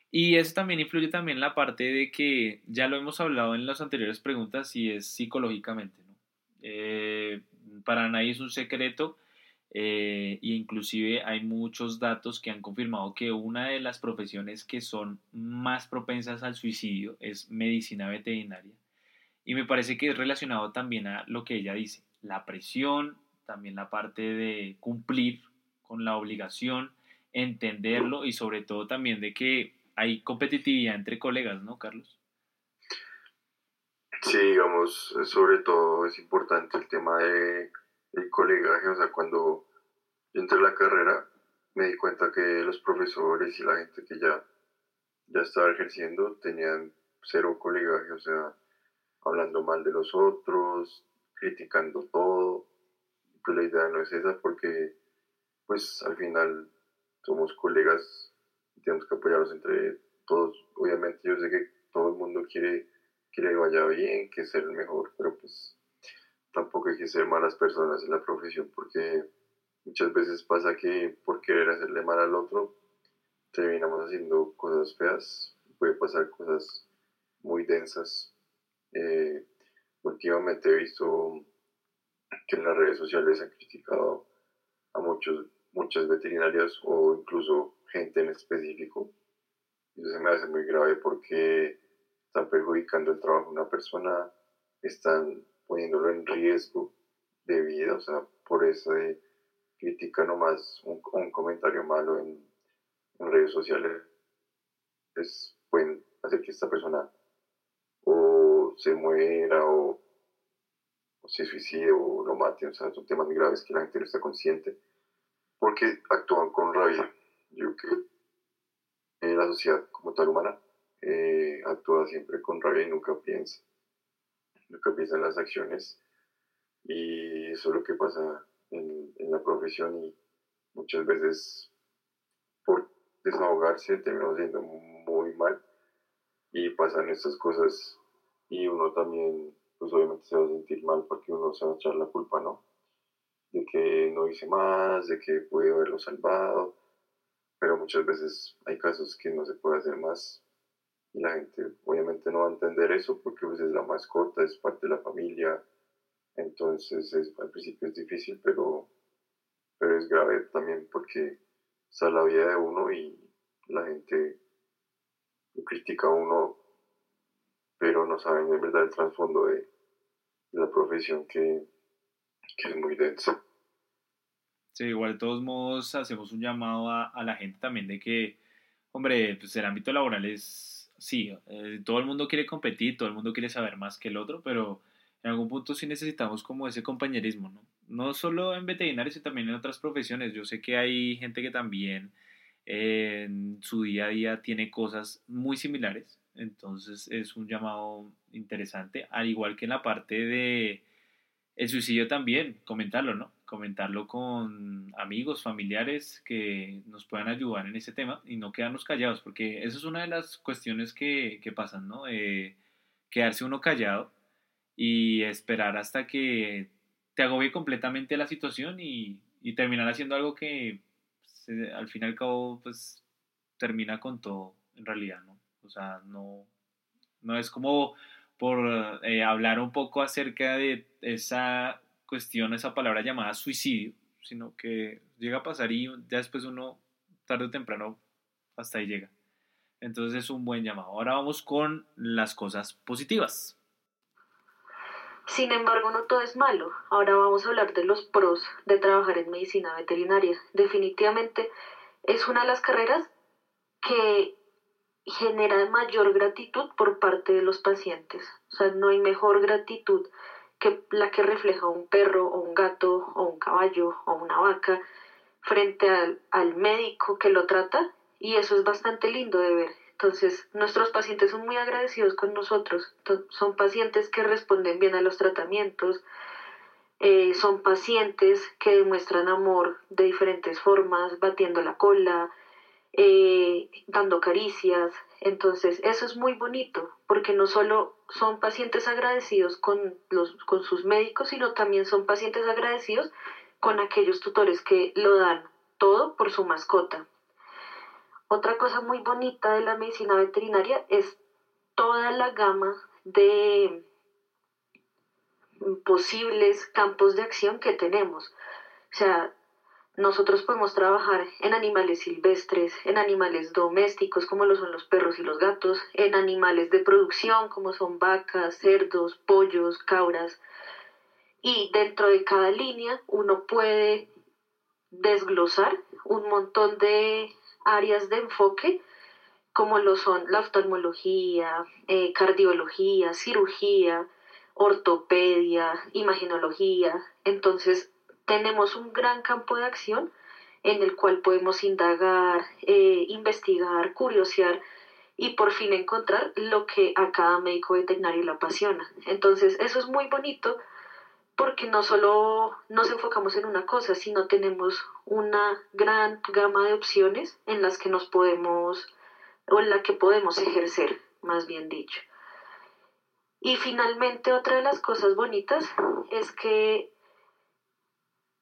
Y eso también influye también la parte de que ya lo hemos hablado en las anteriores preguntas y es psicológicamente. ¿no? Eh, para nadie es un secreto e inclusive hay muchos datos que han confirmado que una de las profesiones que son más propensas al suicidio es medicina veterinaria. Y me parece que es relacionado también a lo que ella dice, la presión, también la parte de cumplir con la obligación, entenderlo y sobre todo también de que hay competitividad entre colegas, ¿no, Carlos? Sí, digamos, sobre todo es importante el tema de el colegaje, o sea, cuando yo entré a la carrera me di cuenta que los profesores y la gente que ya, ya estaba ejerciendo tenían cero colegaje, o sea, hablando mal de los otros, criticando todo. Pues la idea no es esa porque, pues al final somos colegas tenemos que apoyarnos entre todos. Obviamente yo sé que todo el mundo quiere, que le vaya bien, que ser el mejor, pero pues tampoco hay que ser malas personas en la profesión porque muchas veces pasa que por querer hacerle mal al otro terminamos haciendo cosas feas, puede pasar cosas muy densas. Eh, últimamente he visto que en las redes sociales han criticado a muchos, muchas veterinarias o incluso gente en específico. Eso se me hace muy grave porque están perjudicando el trabajo de una persona, están poniéndolo en riesgo de vida, o sea, por eso crítica nomás un, un comentario malo en, redes sociales pues, pueden hacer que esta persona o se muera o, se suicide o lo mate, o sea, son temas graves que la gente no está consciente porque actúan con rabia yo creo que la sociedad como tal humana eh, actúa siempre con rabia y nunca piensa. Nunca piensa en las acciones. Y eso es lo que pasa en, la profesión y muchas veces por desahogarse terminamos siendo muy mal y pasan estas cosas y uno también pues obviamente se va a sentir mal porque uno se va a echar la culpa, ¿no? De que no hice más, de que pude haberlo salvado, pero muchas veces hay casos que no se puede hacer más y la gente obviamente no va a entender eso porque pues, es la mascota, es parte de la familia, entonces al principio es difícil, pero, pero es grave también porque está la vida de uno y la gente critica a uno, pero no saben en verdad el trasfondo de, la profesión que, que es muy densa. Sí, igual de todos modos hacemos un llamado a, a la gente también de que, hombre, pues el ámbito laboral es, sí, eh, todo el mundo quiere competir, todo el mundo quiere saber más que el otro, pero en algún punto sí necesitamos como ese compañerismo, ¿no? No solo en veterinarios, sino también en otras profesiones. Yo sé que hay gente que también eh, en su día a día tiene cosas muy similares, entonces es un llamado interesante, al igual que en la parte de el suicidio también, comentarlo, ¿no? Comentarlo con amigos, familiares que nos puedan ayudar en ese tema y no quedarnos callados, porque eso es una de las cuestiones que, que pasan, ¿no? Eh, quedarse uno callado y esperar hasta que te agobie completamente la situación y, y terminar haciendo algo que pues, al fin y al cabo pues termina con todo en realidad, ¿no? O sea, no, no es como por eh, hablar un poco acerca de esa cuestión, esa palabra llamada suicidio, sino que llega a pasar y ya después uno, tarde o temprano, hasta ahí llega. Entonces es un buen llamado. Ahora vamos con las cosas positivas. Sin embargo, no todo es malo. Ahora vamos a hablar de los pros de trabajar en medicina veterinaria. Definitivamente es una de las carreras que genera mayor gratitud por parte de los pacientes. O sea, no hay mejor gratitud que la que refleja un perro o un gato o un caballo o una vaca frente al, al médico que lo trata y eso es bastante lindo de ver. Entonces, nuestros pacientes son muy agradecidos con nosotros. Son pacientes que responden bien a los tratamientos, eh, son pacientes que demuestran amor de diferentes formas, batiendo la cola, eh, dando caricias. Entonces, eso es muy bonito, porque no solo son pacientes agradecidos con, los, con sus médicos, sino también son pacientes agradecidos con aquellos tutores que lo dan todo por su mascota. Otra cosa muy bonita de la medicina veterinaria es toda la gama de posibles campos de acción que tenemos. O sea, nosotros podemos trabajar en animales silvestres, en animales domésticos como lo son los perros y los gatos, en animales de producción como son vacas, cerdos, pollos, cabras. Y dentro de cada línea uno puede desglosar un montón de áreas de enfoque como lo son la oftalmología, eh, cardiología, cirugía, ortopedia, imaginología. Entonces tenemos un gran campo de acción en el cual podemos indagar, eh, investigar, curiosear y por fin encontrar lo que a cada médico veterinario le apasiona. Entonces eso es muy bonito porque no solo nos enfocamos en una cosa, sino tenemos una gran gama de opciones en las que nos podemos, o en la que podemos ejercer, más bien dicho. Y finalmente otra de las cosas bonitas es que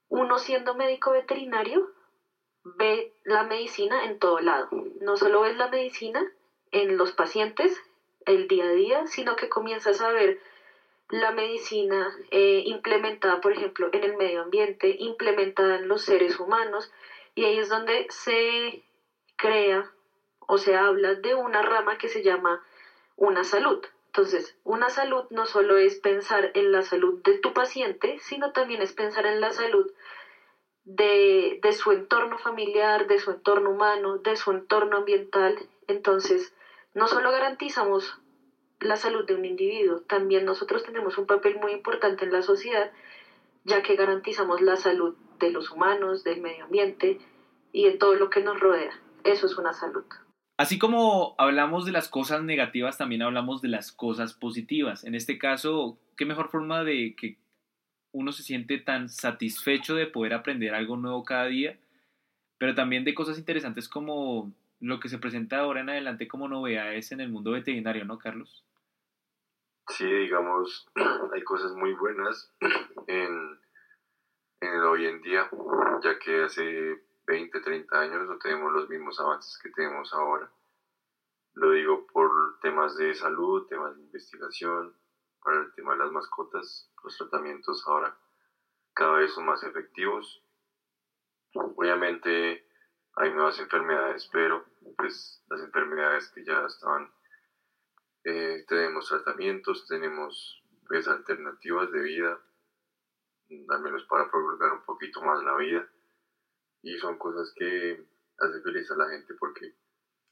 uno siendo médico veterinario ve la medicina en todo lado. No solo ves la medicina en los pacientes el día a día, sino que comienzas a ver la medicina eh, implementada, por ejemplo, en el medio ambiente, implementada en los seres humanos, y ahí es donde se crea o se habla de una rama que se llama una salud. Entonces, una salud no solo es pensar en la salud de tu paciente, sino también es pensar en la salud de, de su entorno familiar, de su entorno humano, de su entorno ambiental. Entonces, no solo garantizamos la salud de un individuo. También nosotros tenemos un papel muy importante en la sociedad, ya que garantizamos la salud de los humanos, del medio ambiente y de todo lo que nos rodea. Eso es una salud. Así como hablamos de las cosas negativas, también hablamos de las cosas positivas. En este caso, ¿qué mejor forma de que uno se siente tan satisfecho de poder aprender algo nuevo cada día? Pero también de cosas interesantes como lo que se presenta ahora en adelante como novedades en el mundo veterinario, ¿no, Carlos? Sí, digamos, [clears throat] hay cosas muy buenas [clears throat] en, en hoy en día, ya que hace 20, 30 años no tenemos los mismos avances que tenemos ahora. Lo digo por temas de salud, temas de investigación, para el tema de las mascotas, los tratamientos ahora cada vez son más efectivos. Obviamente hay nuevas enfermedades, pero pues las enfermedades que ya estaban eh, tenemos tratamientos, tenemos pues, alternativas de vida, al menos para prolongar un poquito más la vida. Y son cosas que hace feliz a la gente porque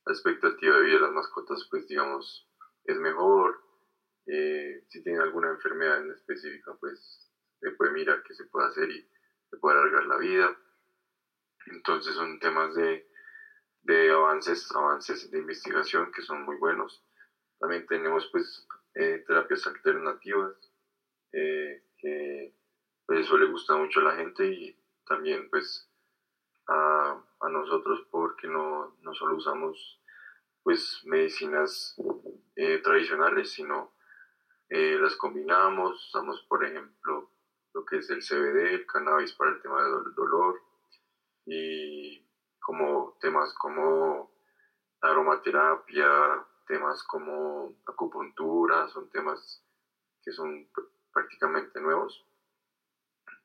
la expectativa de vida de las mascotas, pues digamos, es mejor. Eh, si tiene alguna enfermedad en específica, pues se puede mirar qué se puede hacer y se puede alargar la vida. Entonces son temas de, de avances, avances de investigación que son muy buenos. También tenemos pues eh, terapias alternativas eh, que pues, eso le gusta mucho a la gente y también pues a, a nosotros porque no, no, solo usamos pues medicinas eh, tradicionales sino las combinamos usamos por ejemplo lo que es el CBD el cannabis para el tema del dolor y como temas como aromaterapia temas como acupuntura, son temas que son pr- prácticamente nuevos,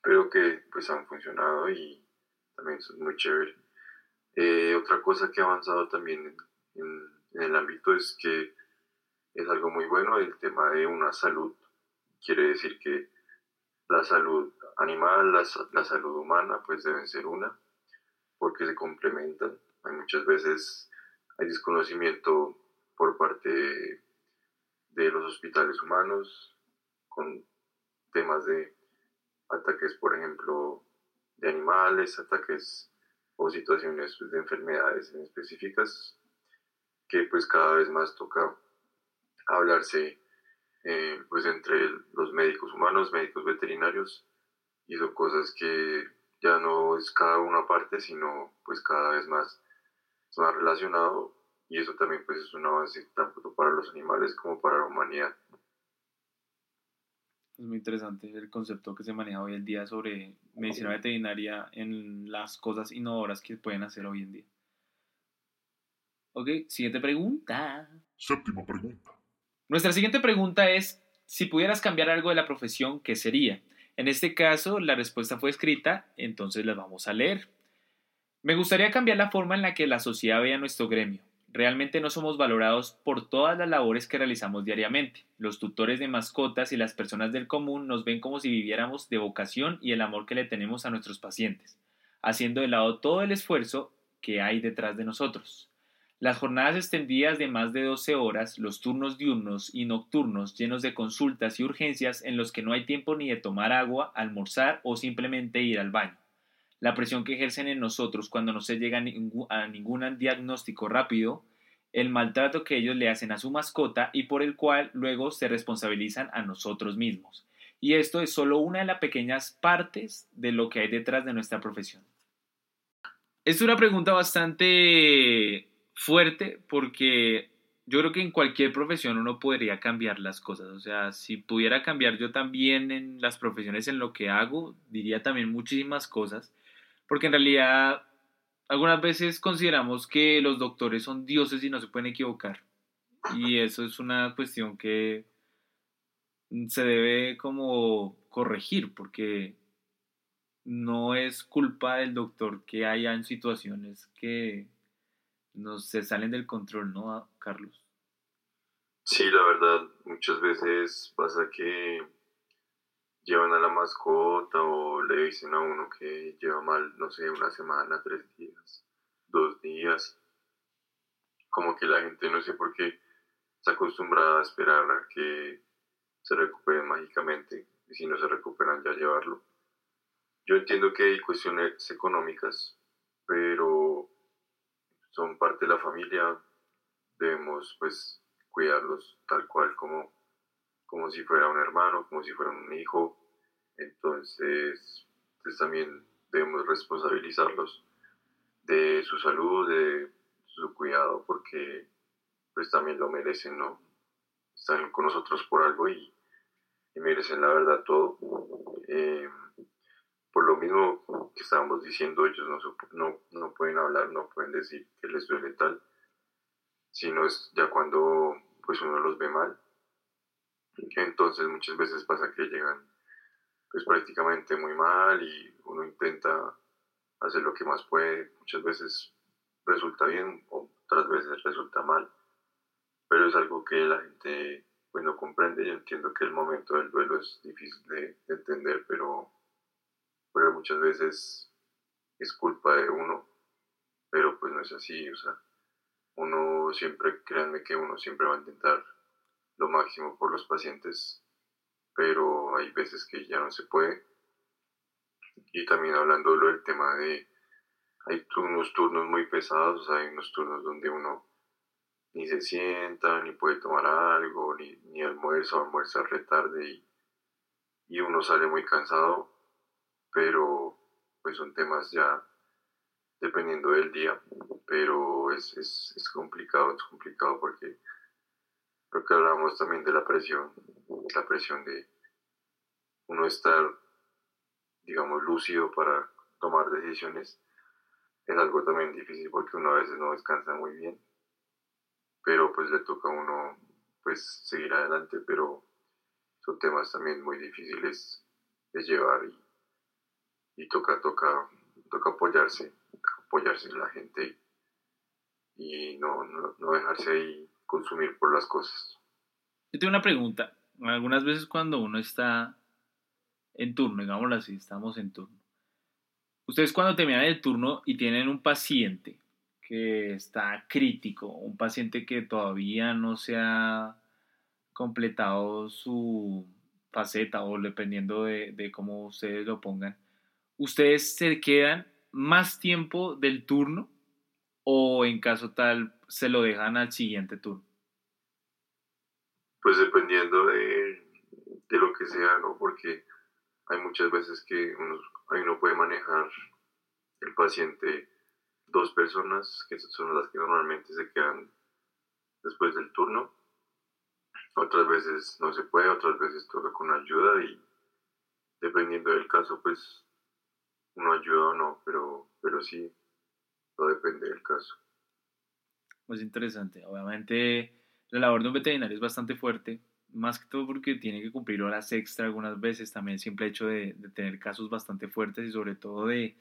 pero que pues han funcionado y también son muy chévere. Eh, otra cosa que ha avanzado también en, en- el ámbito es que es algo muy bueno el tema de una salud. Quiere decir que la salud animal, la, la salud humana, pues deben ser una, porque se complementan. Hay muchas veces hay desconocimiento por parte de los hospitales humanos con temas de ataques, por ejemplo, de animales, ataques o situaciones pues, de enfermedades en específicas que pues cada vez más toca hablarse eh, pues entre los médicos humanos, médicos veterinarios y son cosas que ya no es cada uno aparte, sino pues cada vez más, más relacionado y eso también pues es un avance tanto para los animales como para la humanidad. Es muy interesante el concepto que se maneja hoy en día sobre medicina veterinaria en las cosas innovadoras que pueden hacer hoy en día. Ok, siguiente pregunta. Séptima pregunta. Nuestra siguiente pregunta es, si pudieras cambiar algo de la profesión, ¿qué sería? En este caso, la respuesta fue escrita, entonces la vamos a leer. Me gustaría cambiar la forma en la que la sociedad ve a nuestro gremio. Realmente no somos valorados por todas las labores que realizamos diariamente. Los tutores de mascotas y las personas del común nos ven como si viviéramos de vocación y el amor que le tenemos a nuestros pacientes, haciendo de lado todo el esfuerzo que hay detrás de nosotros. Las jornadas extendidas de más de 12 horas, los turnos diurnos y nocturnos llenos de consultas y urgencias en los que no hay tiempo ni de tomar agua, almorzar o simplemente ir al baño. La presión que ejercen en nosotros cuando no se llega a ningún, diagnóstico rápido, el maltrato que ellos le hacen a su mascota y por el cual luego se responsabilizan a nosotros mismos. Y esto es solo una de las pequeñas partes de lo que hay detrás de nuestra profesión. Es una pregunta bastante fuerte porque yo creo que en cualquier profesión uno podría cambiar las cosas. O sea, si pudiera cambiar yo también en las profesiones en lo que hago, diría también muchísimas cosas. Porque en realidad algunas veces consideramos que los doctores son dioses y no se pueden equivocar. Y eso es una cuestión que se debe como corregir porque no es culpa del doctor que haya en situaciones que no se salen del control, ¿no, Carlos? Sí, la verdad, muchas veces pasa que llevan a la mascota o le dicen a uno que lleva mal, no sé, una semana, tres días, dos días. Como que la gente no sé por qué está acostumbrada a esperar a que se recuperen mágicamente y si no se recuperan ya llevarlo. Yo entiendo que hay cuestiones económicas, pero son parte de la familia, debemos pues cuidarlos tal cual como, como si fuera un hermano, como si fuera un hijo, entonces pues, también debemos responsabilizarlos de su salud, de su cuidado, porque pues también lo merecen, ¿no? Están con nosotros por algo y, merecen la verdad todo. Eh, por lo mismo que estábamos diciendo, ellos no, no, no pueden hablar, no pueden decir que les duele tal, sino es ya cuando pues uno los ve mal. Entonces muchas veces pasa que llegan pues prácticamente muy mal y uno intenta hacer lo que más puede, muchas veces resulta bien, otras veces resulta mal, pero es algo que la gente pues no comprende, yo entiendo que el momento del duelo es difícil de, de entender, pero pero muchas veces es culpa de uno, pero pues no es así, o sea, uno siempre, créanme que uno siempre va a intentar lo máximo por los pacientes, pero hay veces que ya no se puede. Y también hablando del tema de, hay unos turnos muy pesados, hay unos turnos donde uno ni se sienta, ni puede tomar algo, ni, ni almuerza, almuerza retarde y, y uno sale muy cansado pero pues son temas ya dependiendo del día, pero es, es, es complicado, es complicado porque creo que hablamos también de la presión, la presión de uno estar, digamos, lúcido para tomar decisiones, es algo también difícil porque uno a veces no descansa muy bien, pero pues le toca a uno pues seguir adelante, pero son temas también muy difíciles de llevar y, y toca, toca, toca apoyarse, apoyarse en la gente y no, no, no dejarse ahí consumir por las cosas. Yo tengo una pregunta. Algunas veces cuando uno está en turno, digámoslo así, estamos en turno. Ustedes cuando terminan el turno y tienen un paciente que está crítico, un paciente que todavía no se ha completado su faceta o dependiendo de, cómo ustedes lo pongan, ¿ustedes se quedan más tiempo del turno o en caso tal se lo dejan al siguiente turno? Pues dependiendo de, de lo que sea, ¿no? Porque hay muchas veces que uno, uno puede manejar el paciente dos personas, que son las que normalmente se quedan después del turno. Otras veces no se puede, otras veces toca con ayuda y dependiendo del caso, pues uno ayuda o no, pero, pero sí, todo depende del caso. Pues interesante. Obviamente la labor de un veterinario es bastante fuerte, más que todo porque tiene que cumplir horas extra algunas veces, también el simple hecho de, de tener casos bastante fuertes y sobre todo de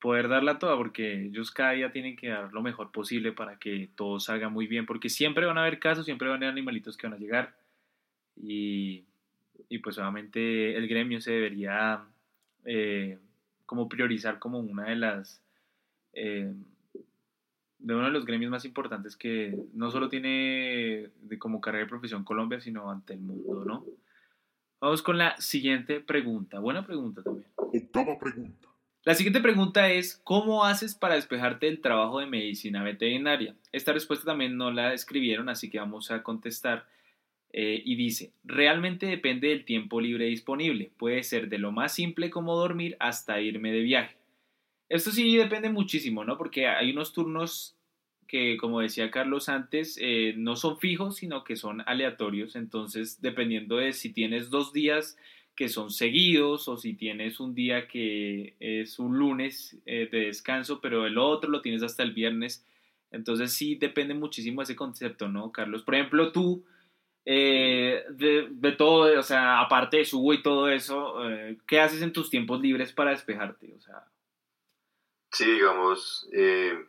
poder darla toda, porque ellos cada día tienen que dar lo mejor posible para que todo salga muy bien, porque siempre van a haber casos, siempre van a haber animalitos que van a llegar y, y pues obviamente el gremio se debería eh, como priorizar como una de las... Eh, de uno de los gremios más importantes que no solo tiene de como carrera de profesión Colombia, sino ante el mundo, ¿no? Vamos con la siguiente pregunta. Buena pregunta también. Octava pregunta. La siguiente pregunta es, ¿cómo haces para despejarte del trabajo de medicina veterinaria? Esta respuesta también no la escribieron, así que vamos a contestar. Eh, y dice, realmente depende del tiempo libre disponible. Puede ser de lo más simple como dormir hasta irme de viaje. Esto sí depende muchísimo, ¿no? Porque hay unos turnos que, como decía Carlos antes, eh, no son fijos, sino que son aleatorios. Entonces, dependiendo de si tienes dos días que son seguidos o si tienes un día que es un lunes eh, de descanso, pero el otro lo tienes hasta el viernes. Entonces sí depende muchísimo ese concepto, ¿no, Carlos? Por ejemplo, tú, eh, de, todo, o sea, aparte de subo y todo eso, eh, ¿qué haces en tus tiempos libres para despejarte? O sea... Sí, digamos, eh,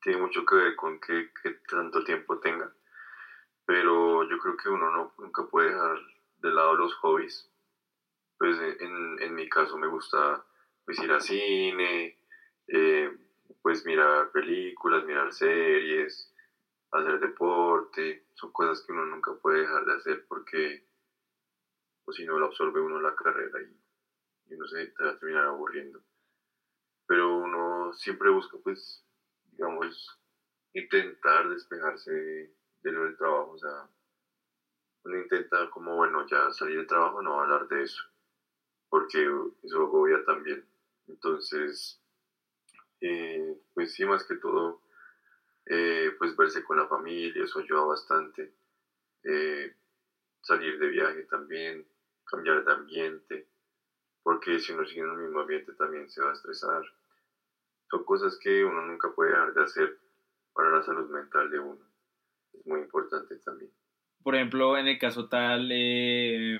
tiene mucho que ver con qué, tanto tiempo tenga, pero yo creo que uno no, nunca puede dejar de lado los hobbies pues en, en mi caso me gusta pues ir a cine, eh, pues mirar películas, mirar series, hacer deporte, son cosas que uno nunca puede dejar de hacer porque o si no lo absorbe uno la carrera y, y uno se va a terminar aburriendo. Pero uno siempre busca pues, digamos, intentar despejarse de, lo del trabajo, o sea, uno intenta como, bueno, ya salir del trabajo, no hablar de eso porque eso agobia también. Entonces, eh, pues sí, más que todo, eh, pues verse con la familia, eso ayuda bastante. Eh, salir de viaje también, cambiar de ambiente, porque si uno sigue en el mismo ambiente también se va a estresar. Son cosas que uno nunca puede dejar de hacer para la salud mental de uno. Es muy importante también. Por ejemplo, en el caso tal, eh,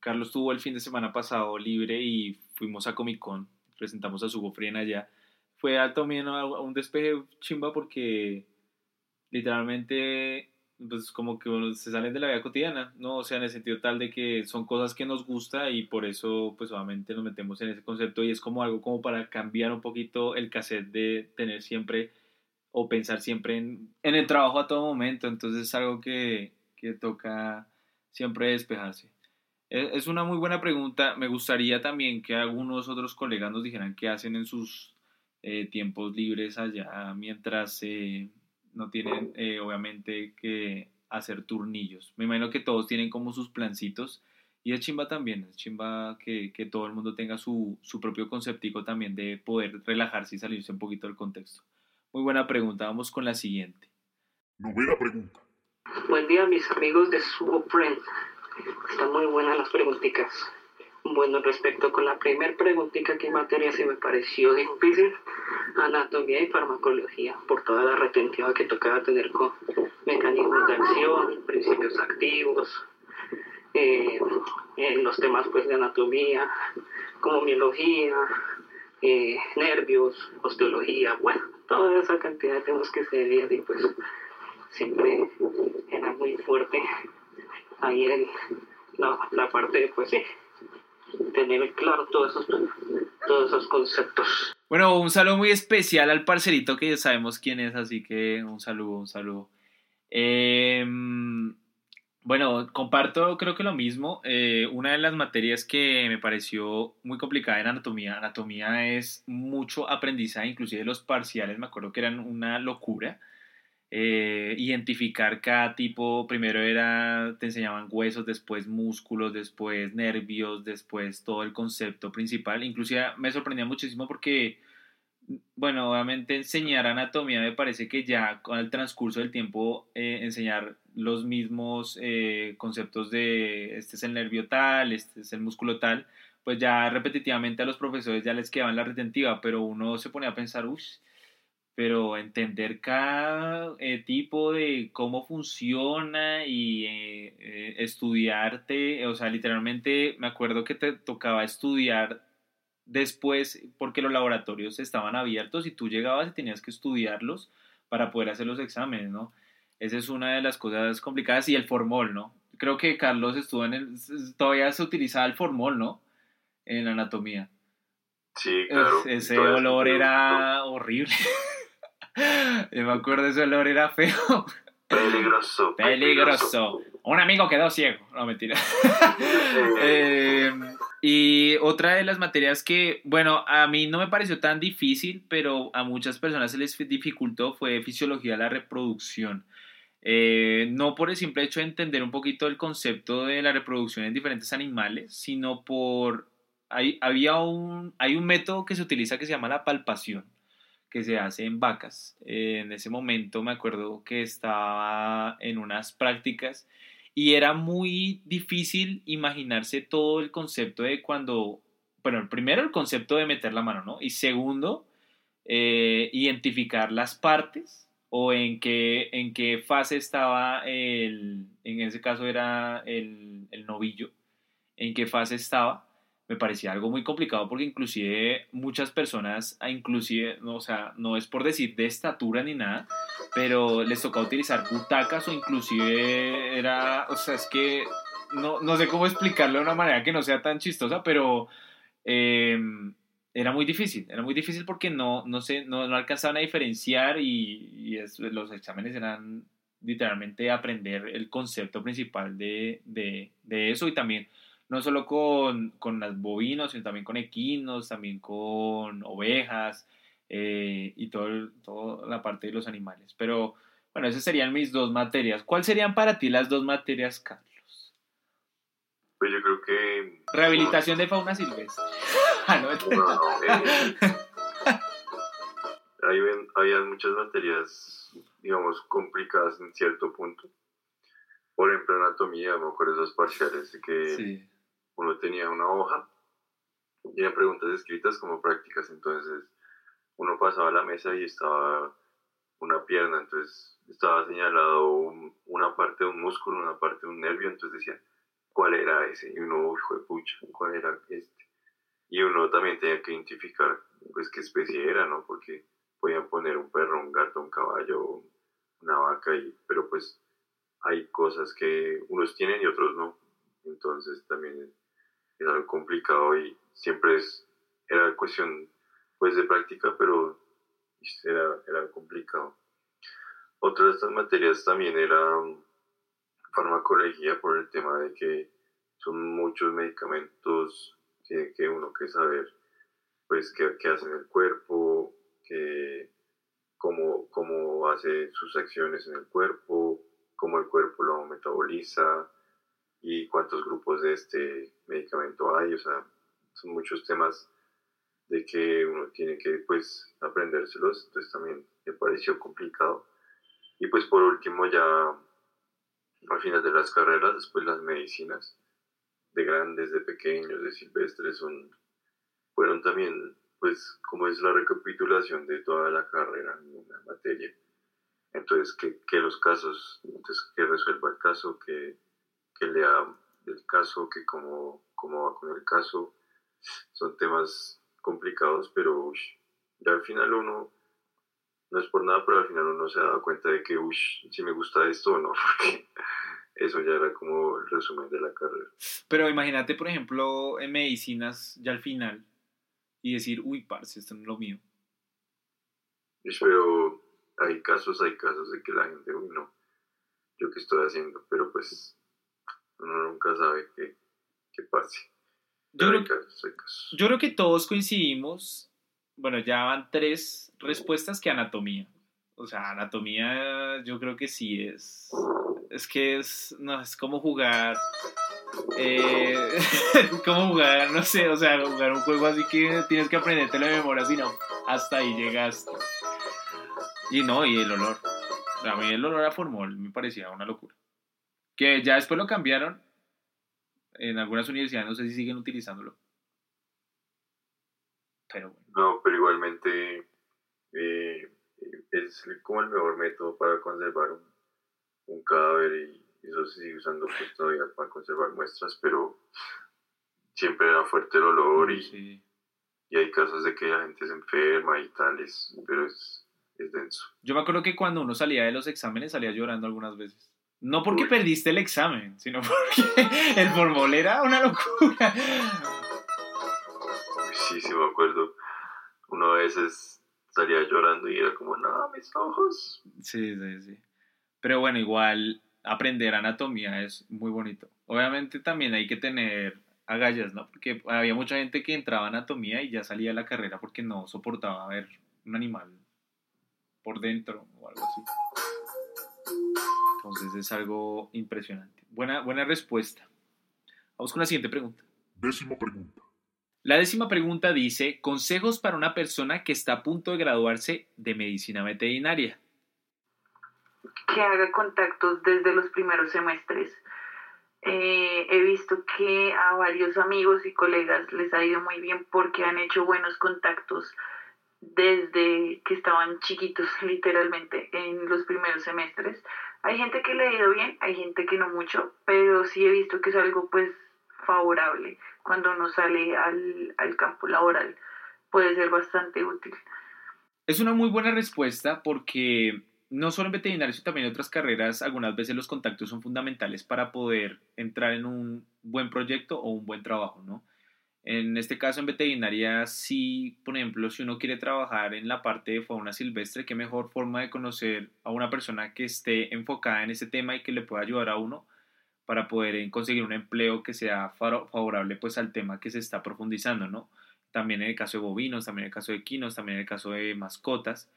Carlos tuvo el fin de semana pasado libre y fuimos a Comic Con, presentamos a su gofrien allá. Fue también un despeje chimba porque literalmente pues como que se salen de la vida cotidiana, ¿no? O sea, en el sentido tal de que son cosas que nos gusta y por eso pues obviamente nos metemos en ese concepto y es como algo como para cambiar un poquito el cassette de tener siempre o pensar siempre en, en el trabajo a todo momento, entonces es algo que, que toca siempre despejarse. Es una muy buena pregunta. Me gustaría también que algunos otros colegas nos dijeran qué hacen en sus eh, tiempos libres allá mientras eh, no tienen, eh, obviamente, que hacer turnillos. Me imagino que todos tienen como sus plancitos. Y es chimba también, es chimba que, que todo el mundo tenga su, su propio conceptico también de poder relajarse y salirse un poquito del contexto. Muy buena pregunta, vamos con la siguiente. Novena pregunta. Buen día mis amigos de Sugo Friend. Están muy buenas las preguntitas. Bueno, respecto con la primera preguntita en materia se me pareció difícil, anatomía y farmacología, por toda la retentiva que tocaba tener con mecanismos de acción, principios activos, eh, eh, los temas pues de anatomía, como miología, eh, nervios, osteología, bueno, toda esa cantidad de temas que se veían y pues siempre era muy fuerte ahí en la, la parte de pues sí, tener claro todos esos, todos esos conceptos. Bueno, un saludo muy especial al parcerito que ya sabemos quién es, así que un saludo, un saludo. Eh, bueno, comparto creo que lo mismo. Eh, una de las materias que me pareció muy complicada era anatomía. Anatomía es mucho aprendizaje, inclusive los parciales me acuerdo que eran una locura. Eh, identificar cada tipo, primero era, te enseñaban huesos, después músculos, después nervios, después todo el concepto principal. Inclusive me sorprendía muchísimo porque, bueno, obviamente enseñar anatomía me parece que ya con el transcurso del tiempo eh, enseñar los mismos eh, conceptos de este es el nervio tal, este es el músculo tal, pues ya repetitivamente a los profesores ya les quedaban la retentiva, pero uno se pone a pensar, uff, pero entender cada eh, tipo de cómo funciona y eh, eh, estudiarte, o sea, literalmente me acuerdo que te tocaba estudiar después porque los laboratorios estaban abiertos y tú llegabas y tenías que estudiarlos para poder hacer los exámenes, ¿no? Esa es una de las cosas complicadas y el formol, ¿no? Creo que Carlos estuvo en el, todavía se utilizaba el formol, ¿no? En anatomía. Sí, claro. ese olor era horrible. [laughs] Yo me acuerdo, ese olor era feo. [laughs] Peligroso. Peligroso. Un amigo quedó ciego. No, mentira. [laughs] Eh, y otra de las materias que, bueno, a mí no me pareció tan difícil, pero a muchas personas se les dificultó fue fisiología de la reproducción. Eh, no por el simple hecho de entender un poquito el concepto de la reproducción en diferentes animales, sino por... Hay, había un, hay un método que se utiliza que se llama la palpación que se hace en vacas. Eh, en ese momento me acuerdo que estaba en unas prácticas y era muy difícil imaginarse todo el concepto de cuando, bueno, primero el concepto de meter la mano, ¿no? Y segundo, eh, identificar las partes o en qué, en qué fase estaba el, en ese caso era el, el novillo, en qué fase estaba me parecía algo muy complicado porque inclusive muchas personas, inclusive, o sea, no es por decir de estatura ni nada, pero les tocaba utilizar butacas o inclusive era, o sea, es que no, no sé cómo explicarlo de una manera que no sea tan chistosa, pero em, era muy difícil, era muy difícil porque no, no, sé, no, no alcanzaban a diferenciar y, los exámenes eran literalmente aprender el concepto principal de, de, de eso y también no solo con, con las bovinos, sino también con equinos, también con ovejas eh, y todo toda la parte de los animales. Pero bueno, esas serían mis dos materias. ¿Cuáles serían para ti las dos materias, Carlos? Pues yo creo que... Rehabilitación de fauna silvestre. [laughs] ah, no, eh, [laughs] había muchas materias, digamos, complicadas en cierto punto. Por ejemplo, anatomía, me acuerdo esos parciales que sí uno tenía una hoja y eran preguntas escritas como prácticas, entonces uno pasaba a la mesa y estaba una pierna, entonces estaba señalado una parte de un músculo, una parte de un nervio, entonces decía, ¿cuál era ese? Y uno, fue pucha, ¿cuál era este? Y uno también tenía que identificar, pues, qué especie era, ¿no? Porque podían poner un perro, un gato, un caballo, una vaca, y, pero pues hay cosas que unos tienen y otros no. Entonces también es algo complicado y siempre es, era cuestión pues de práctica, pero era, era complicado. Otra de estas materias también era farmacología por el tema de que son muchos medicamentos tiene que uno que saber pues qué, qué hace en el cuerpo, que, cómo, cómo hace sus acciones en el cuerpo, cómo el cuerpo lo metaboliza, y cuántos grupos de este medicamento hay, o sea, son muchos temas de que uno tiene que pues aprendérselos, entonces también me pareció complicado. Y pues por último ya al final de las carreras, después las medicinas, de grandes, de pequeños, de silvestres, son, fueron también pues como es la recapitulación de toda la carrera en una materia. Entonces, que, que los casos, entonces que resuelva el caso, que, que lea el caso, que cómo, cómo va con el caso. Son temas complicados, pero uy, ya al final uno, no es por nada, pero al final uno se da cuenta de que, uy, si me gusta esto o no, [laughs] porque eso ya era como el resumen de la carrera. Pero imagínate, por ejemplo, en medicinas, ya al final, y decir, uy, parce, esto no es lo mío. Pero hay casos, hay casos de que la gente, uy, no, yo qué estoy haciendo, pero pues uno nunca sabe qué, qué pase. Yo creo, casos, casos. yo creo que todos coincidimos, bueno, ya van tres respuestas que anatomía. O sea, anatomía yo creo que sí es... Es que es, no, es como jugar... Eh, [laughs] como jugar, no sé, o sea, jugar un juego así que tienes que aprenderte la memoria, si no, hasta ahí llegaste. Y no, y el olor. A mí el olor a formol me parecía una locura. Que ya después lo cambiaron. En algunas universidades no sé si siguen utilizándolo. Pero bueno. No, pero igualmente eh, es como el mejor método para conservar un, un cadáver y eso se sigue usando pues todavía para conservar muestras, pero siempre era fuerte el olor y, Sí. y hay casos de que la gente se enferma y tales, pero es, es denso. Yo me acuerdo que cuando uno salía de los exámenes salía llorando algunas veces. No porque perdiste el examen, sino porque [laughs] el formol era una locura. Sí, sí me acuerdo. Uno a veces salía llorando y era como, no, mis ojos. Sí, sí, sí. Pero bueno, igual aprender anatomía es muy bonito. Obviamente también hay que tener agallas, ¿no? Porque había mucha gente que entraba a anatomía y ya salía de la carrera porque no soportaba ver un animal por dentro o algo así. Entonces es algo impresionante. Buena, buena respuesta. Vamos con la siguiente pregunta. Décima pregunta. La décima pregunta dice, consejos para una persona que está a punto de graduarse de medicina veterinaria. que haga contactos desde los primeros semestres. Eh, he visto que a varios amigos y colegas les ha ido muy bien porque han hecho buenos contactos desde que estaban chiquitos, [laughs] literalmente, en los primeros semestres. Hay gente que le ha ido bien, hay gente que no mucho, pero sí he visto que es algo pues favorable cuando uno sale al, al campo laboral. Puede ser bastante útil. Es una muy buena respuesta porque no solo en veterinaria, sino también en otras carreras, algunas veces los contactos son fundamentales para poder entrar en un buen proyecto o un buen trabajo, ¿no? En este caso, en veterinaria, sí, por ejemplo, si uno quiere trabajar en la parte de fauna silvestre, qué mejor forma de conocer a una persona que esté enfocada en ese tema y que le pueda ayudar a uno para poder eh, conseguir un empleo que sea favorable pues al tema que se está profundizando, ¿no? También en el caso de bovinos, también en el caso de equinos, también en el caso de mascotas.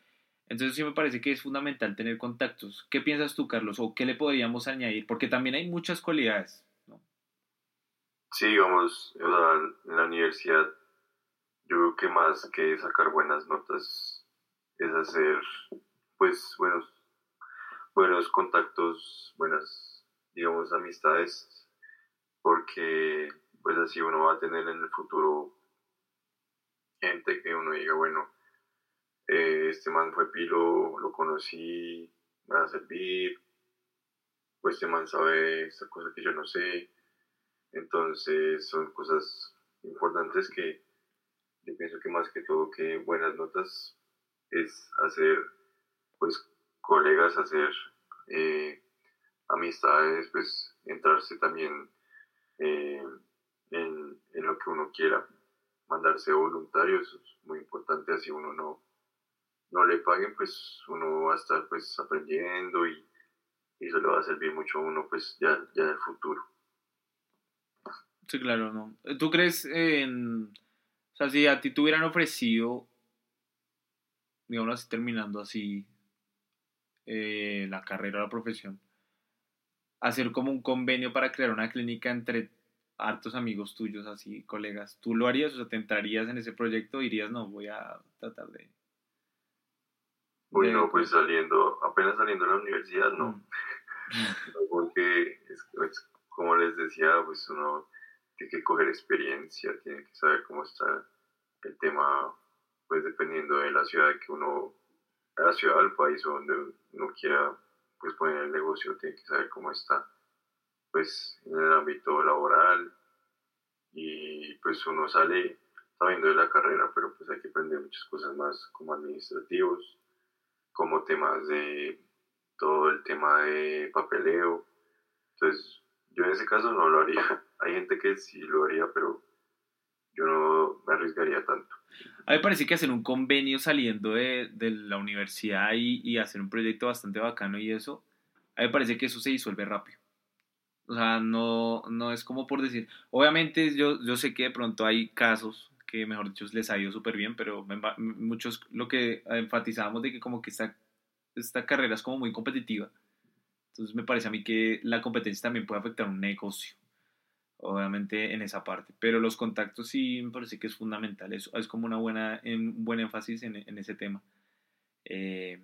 Entonces sí me parece que es fundamental tener contactos. ¿Qué piensas tú, Carlos? ¿O qué le podríamos añadir? Porque también hay muchas cualidades. Sí, digamos, o sea, en la universidad, yo creo que más que sacar buenas notas es hacer, pues, buenos, buenos contactos, buenas, digamos, amistades, porque, pues, así uno va a tener en el futuro gente que uno diga, bueno, eh, este man fue pilo, lo conocí, me va a servir, pues este man sabe esta cosa que yo no sé. Entonces son cosas importantes que yo pienso que más que todo que buenas notas es hacer pues colegas, hacer eh, amistades, pues entrarse también eh, en, en lo que uno quiera, mandarse voluntario, eso es muy importante, así uno no, no le paguen, pues uno va a estar pues aprendiendo y, y eso le va a servir mucho a uno pues ya, ya en el futuro. Sí, claro, ¿no? ¿Tú crees en... O sea, si a ti te hubieran ofrecido, digamos así, terminando así eh, la carrera o la profesión, hacer como un convenio para crear una clínica entre hartos amigos tuyos, así, colegas, ¿tú lo harías? O sea, ¿te entrarías en ese proyecto? ¿Dirías, no, voy a tratar de... Uy, de- no, pues saliendo, apenas saliendo de la universidad, no. Mm. [laughs] Porque, es, es como les decía, pues uno tiene que coger experiencia, tiene que saber cómo está el tema pues dependiendo de la ciudad que uno, la ciudad del país o donde uno quiera pues poner el negocio, tiene que saber cómo está pues en el ámbito laboral y pues uno sale sabiendo de la carrera, pero pues hay que aprender muchas cosas más como administrativos, como temas de todo el tema de papeleo. Entonces, yo en ese caso no lo haría. Hay gente que sí lo haría, pero yo no me arriesgaría tanto. A mí me parece que hacer un convenio saliendo de, de la universidad y, y, hacer un proyecto bastante bacano y eso, a mí me parece que eso se disuelve rápido. O sea, no, no es como por decir, obviamente yo, yo sé que de pronto hay casos que, mejor dicho, les ha ido súper bien, pero muchos lo que enfatizamos de que como que esta, esta carrera es como muy competitiva. Entonces me parece a mí que la competencia también puede afectar un negocio obviamente en esa parte. Pero los contactos sí me parece que es fundamental, es, es como una buena, un buen énfasis en, ese tema. Eh,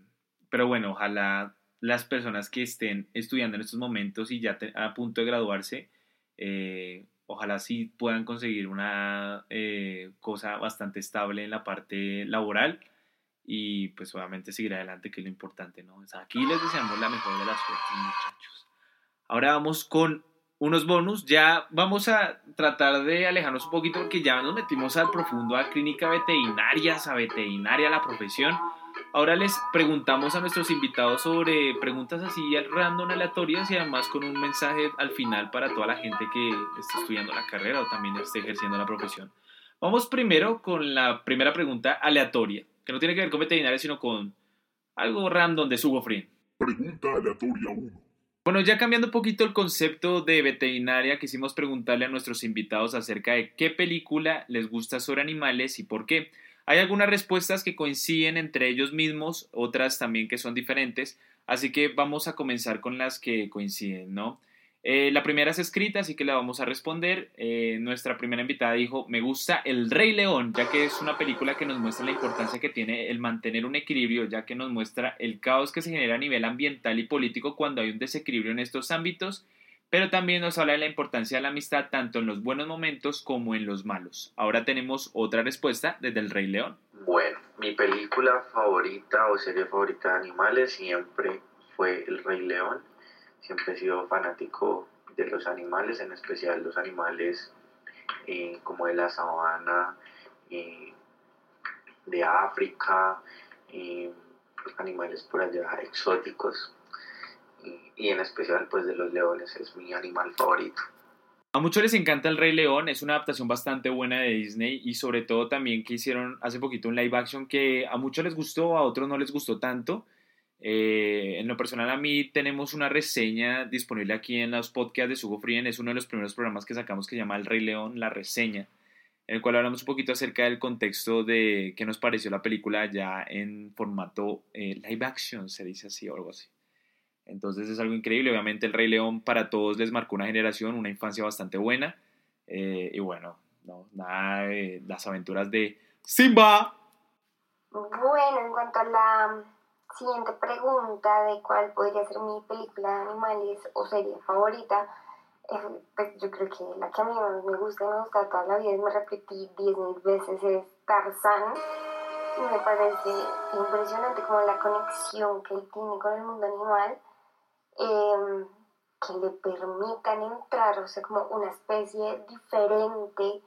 pero bueno, ojalá las personas que estén estudiando en estos momentos y ya a punto de graduarse, eh, ojalá sí puedan conseguir una eh, cosa bastante estable en la parte laboral y pues obviamente seguir adelante, que es lo importante, ¿no? aquí les deseamos la mejor de las suertes, muchachos. Ahora vamos con unos bonus. Ya vamos a tratar de alejarnos un poquito porque ya nos metimos al profundo a clínica veterinaria, a veterinaria, la profesión. Ahora les preguntamos a nuestros invitados sobre preguntas así random aleatorias y además con un mensaje al final para toda la gente que está estudiando la carrera o también esté ejerciendo la profesión. Vamos primero con la primera pregunta aleatoria, que no tiene que ver con veterinaria, sino con algo random de Free. Pregunta aleatoria 1. Bueno, ya cambiando un poquito el concepto de veterinaria, quisimos preguntarle a nuestros invitados acerca de qué película les gusta sobre animales y por qué. Hay algunas respuestas que coinciden entre ellos mismos, otras también que son diferentes, así que vamos a comenzar con las que coinciden, ¿no? Eh, la primera es escrita, así que la vamos a responder. Eh, nuestra primera invitada dijo, me gusta El Rey León, ya que es una película que nos muestra la importancia que tiene el mantener un equilibrio, ya que nos muestra el caos que se genera a nivel ambiental y político cuando hay un desequilibrio en estos ámbitos, pero también nos habla de la importancia de la amistad tanto en los buenos momentos como en los malos. Ahora tenemos otra respuesta desde El Rey León. Bueno, mi película favorita o serie favorita de animales siempre fue El Rey León siempre he sido fanático de los animales, en especial los animales eh, como de la sabana, eh, de África, eh, animales por allá exóticos y, en especial pues de los leones, es mi animal favorito. A muchos les encanta El Rey León, es una adaptación bastante buena de Disney y sobre todo también que hicieron hace poquito un live action que a muchos les gustó, a otros no les gustó tanto. Eh, en lo personal, a mí tenemos una reseña disponible aquí en los podcasts de Sugo Frien. Es uno de los primeros programas que sacamos que se llama El Rey León, la reseña, en el cual hablamos un poquito acerca del contexto de qué nos pareció la película ya en formato eh, live action, se dice así o algo así. Entonces es algo increíble. Obviamente, El Rey León para todos les marcó una generación, una infancia bastante buena. Eh, y bueno, no, nada de las aventuras de Simba. Bueno, en cuanto a la siguiente pregunta de cuál podría ser mi película de animales o serie favorita, eh, pues yo creo que la que a mí más me gusta y me gusta toda la vida y me repetí diez mil veces es Tarzán. Y me parece impresionante como la conexión que él tiene con el mundo animal, em, que le permitan entrar, o sea, como una especie diferente,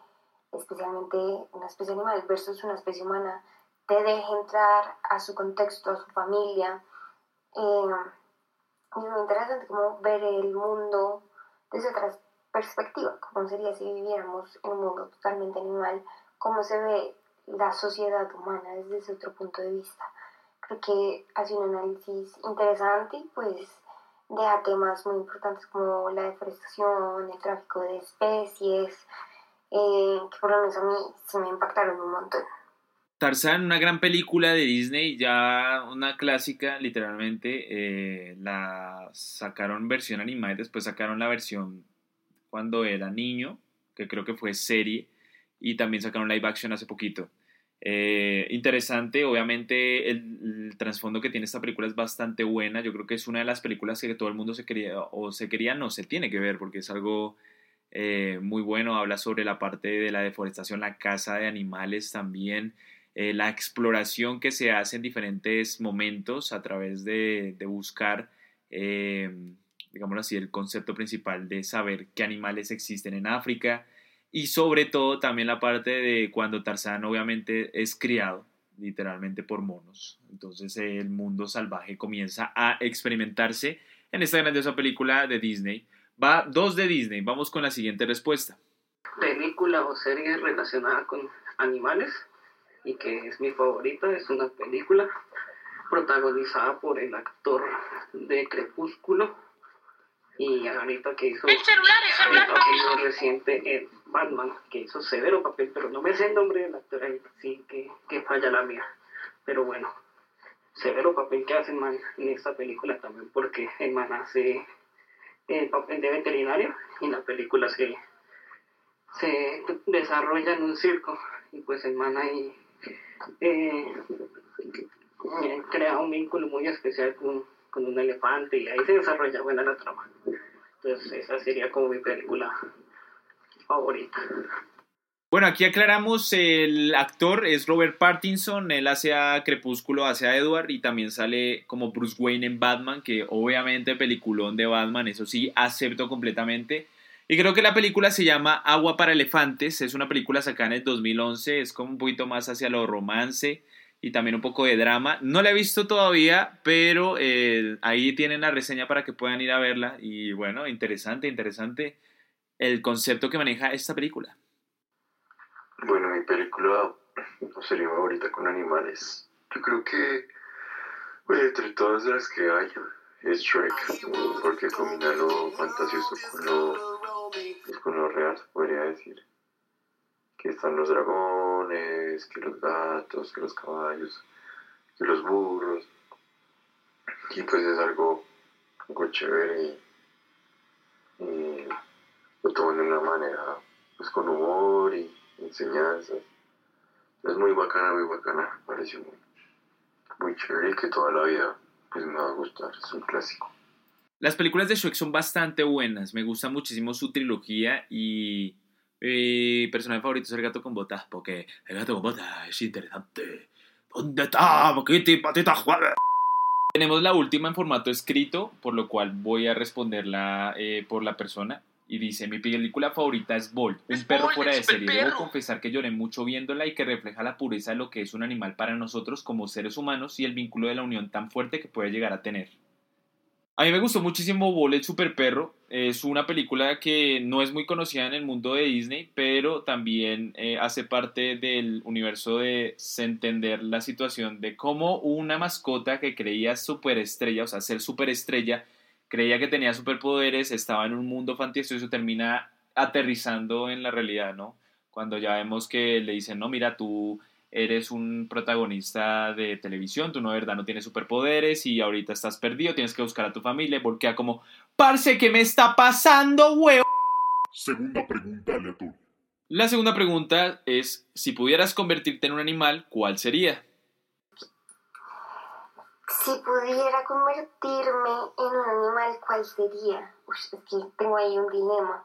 especialmente una especie animal versus una especie humana te deje entrar a su contexto, a su familia. Eh, y es muy interesante como ver el mundo desde otra perspectiva, como sería si viviéramos en un mundo totalmente animal, cómo se ve la sociedad humana desde otro punto de vista. Creo que hace un análisis interesante y pues deja temas muy importantes como la deforestación, el tráfico de especies, eh, que por lo menos a mí sí me impactaron un montón. Tarzán, una gran película de Disney, ya una clásica, literalmente. Eh, la sacaron versión animada y después sacaron la versión cuando era niño, que creo que fue serie, y también sacaron live action hace poquito. Eh, interesante, obviamente el, trasfondo que tiene esta película es bastante buena. Yo creo que es una de las películas que todo el mundo se quería, o se quería, no se tiene que ver, porque es algo eh, muy bueno. Habla sobre la parte de la deforestación, la caza de animales también eh, la exploración que se hace en diferentes momentos a través de, de buscar, eh, digámoslo así, el concepto principal de saber qué animales existen en África y sobre todo también la parte de cuando Tarzán obviamente es criado literalmente por monos. Entonces el mundo salvaje comienza a experimentarse en esta grandiosa película de Disney. Va dos de Disney. Vamos con la siguiente respuesta. Película o serie relacionada con animales y que es mi favorita. Es una película protagonizada por el actor de Crepúsculo y ahorita que hizo el, papel reciente en Batman, que hizo severo papel, pero no me sé el nombre del actor ahí, sí que, que falla la mía. Pero bueno, severo papel que hace Man en esta película también, porque el Man hace el papel de veterinario y la película se, se desarrolla en un circo y pues el Man ahí eh, crea un vínculo muy especial con, con un elefante y ahí se desarrolla buena la trama. Entonces esa sería como mi película favorita. Bueno, aquí aclaramos, el actor es Robert Pattinson, él hace a Crepúsculo, hace a Edward y también sale como Bruce Wayne en Batman, que obviamente peliculón de Batman, eso sí, acepto completamente. Y creo que la película se llama Agua para Elefantes, es una película sacada en el 2011, es como un poquito más hacia lo romance y también un poco de drama. No la he visto todavía, pero eh, ahí tienen la reseña para que puedan ir a verla. Y bueno, interesante, interesante el concepto que maneja esta película. Bueno, mi película sería favorita con animales. Yo creo que, bueno, entre todas las que hay, es Shrek, porque combina lo fantasioso con lo, con lo real, se podría decir. Que están los dragones, que los gatos, que los caballos, que los burros. Y pues es algo, algo chévere y, y lo toman de una manera, pues con humor y enseñanzas. Es muy bacana, muy bacana, parece muy, muy chévere y que toda la vida pues me va a gustar, es un clásico. Las películas de Shrek son bastante buenas, me gusta muchísimo su trilogía y mi personaje favorito es el gato con botas, porque el gato con botas es interesante. ¿Dónde está, Kitty Patita Juárez? Tenemos la última en formato escrito, por lo cual voy a responderla eh, por la persona. Y dice, mi película favorita es Bolt, un perro fuera de serie. Debo confesar que lloré mucho viéndola y que refleja la pureza de lo que es un animal para nosotros como seres humanos y el vínculo de la unión tan fuerte que puede llegar a tener. A mí me gustó muchísimo Bolt el Super Perro. Es una película que no es muy conocida en el mundo de Disney, pero también eh, hace parte del universo de entender la situación de cómo una mascota que creía superestrella, o sea, ser superestrella, creía que tenía superpoderes, estaba en un mundo fantasioso, termina aterrizando en la realidad, ¿no? Cuando ya vemos que le dicen, no, mira, tú eres un protagonista de televisión, tú no de verdad no tienes superpoderes y ahorita estás perdido, tienes que buscar a tu familia, porque como, parce, ¿qué me está pasando, huevo? Segunda pregunta aleatoria. La segunda pregunta es, si pudieras convertirte en un animal, ¿cuál sería? Si pudiera convertirme en un animal, ¿cuál sería? Uy, es que tengo ahí un dilema.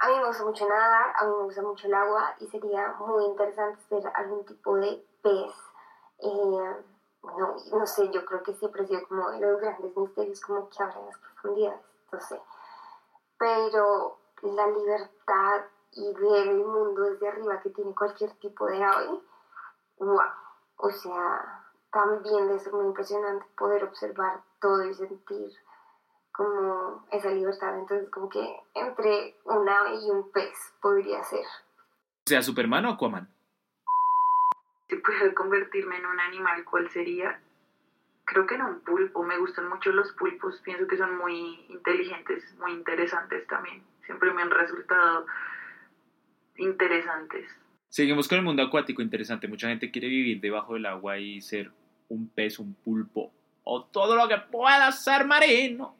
A mí me gusta mucho nadar, a mí me gusta mucho el agua y sería muy interesante ser algún tipo de pez. Eh, no, no sé, yo creo que siempre ha sido como de los grandes misterios como que habrá en las profundidades, no sé. Pero la libertad y ver el mundo desde arriba que tiene cualquier tipo de ave, wow. O sea, también ser muy impresionante poder observar todo y sentir como esa libertad. Entonces, como que entre un ave y un pez podría ser. O sea, Superman o Aquaman. Si pudiera convertirme en un animal, ¿cuál sería? Creo que en un pulpo. Me gustan mucho los pulpos. Pienso que son muy inteligentes, muy interesantes también. Siempre me han resultado interesantes. Seguimos con el mundo acuático, interesante. Mucha gente quiere vivir debajo del agua y ser un pez, un pulpo o todo lo que pueda ser marino.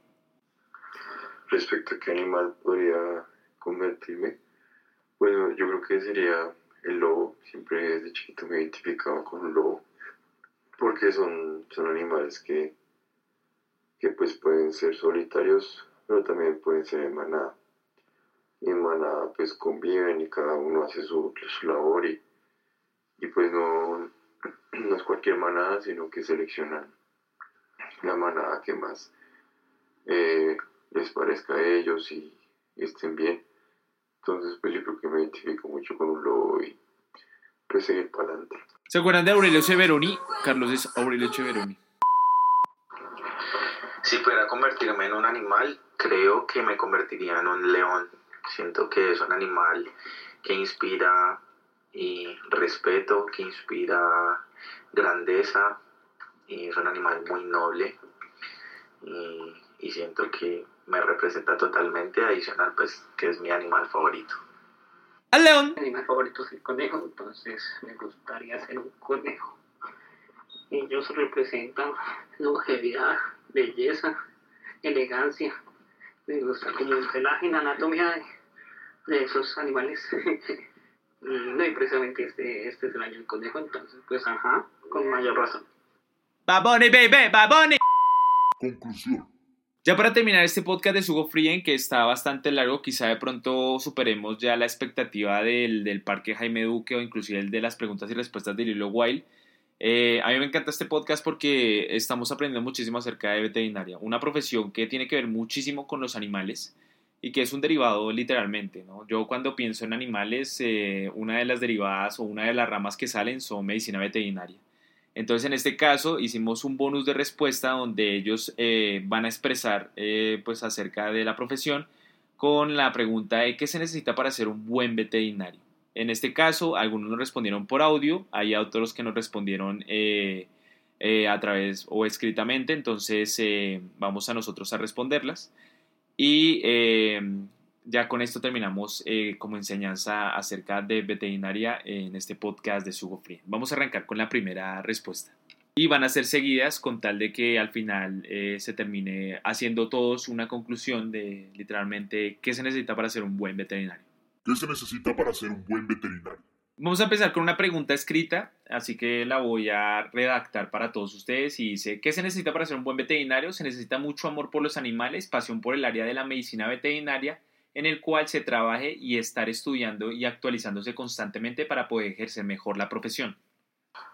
Respecto a qué animal podría convertirme, bueno, yo creo que sería el lobo. Siempre desde chiquito me he identificado con un lobo porque son, son animales que, que pues pueden ser solitarios, pero también pueden ser en manada. Y en manada pues conviven y cada uno hace su, su labor y, y pues no, no es cualquier manada, sino que seleccionan la manada que más eh, les parezca a ellos y estén bien. Entonces, pues yo creo que me identifico mucho con un lobo y pues seguir para adelante. ¿Se acuerdan de Aurelio Severoni? Carlos es Aurelio Severoni. Si pudiera convertirme en un animal, creo que me convertiría en un león. Siento que es un animal que inspira y respeto, que inspira grandeza y es un animal muy noble y, y siento que me representa totalmente adicional pues que es mi animal favorito. ¡Al león! Mi animal favorito es el conejo, entonces me gustaría ser un conejo. Ellos representan longevidad, belleza, elegancia. Me gusta como el pelaje y la anatomía de, de esos animales. y [laughs] no, y precisamente este, este es el año del conejo, entonces pues ajá, con mayor razón. ¡Baboni, baby! ¡Baboni! Conclusión. Ya para terminar este podcast de Sugo Frien, que está bastante largo, quizá de pronto superemos ya la expectativa del, del parque Jaime Duque o inclusive el de las preguntas y respuestas de Lilo Wild. Eh, a mí me encanta este podcast porque estamos aprendiendo muchísimo acerca de veterinaria, una profesión que tiene que ver muchísimo con los animales y que es un derivado literalmente. Yo cuando pienso en animales, eh, una de las derivadas o una de las ramas que salen son medicina veterinaria. Entonces, en este caso, hicimos un bonus de respuesta donde ellos eh, van a expresar eh, pues, acerca de la profesión con la pregunta de qué se necesita para ser un buen veterinario. En este caso, algunos nos respondieron por audio, hay otros que nos respondieron eh, a través o escritamente, entonces vamos a nosotros a responderlas. Y ya con esto terminamos como enseñanza acerca de veterinaria en este podcast de Sugo Free. Vamos a arrancar con la primera respuesta. Y van a ser seguidas con tal de que al final eh, se termine haciendo todos una conclusión de literalmente qué se necesita para ser un buen veterinario. ¿Qué se necesita para ser un buen veterinario? Vamos a empezar con una pregunta escrita, así que la voy a redactar para todos ustedes y dice, ¿qué se necesita para ser un buen veterinario? Se necesita mucho amor por los animales, pasión por el área de la medicina veterinaria, en el cual se trabaje y estar estudiando y actualizándose constantemente para poder ejercer mejor la profesión.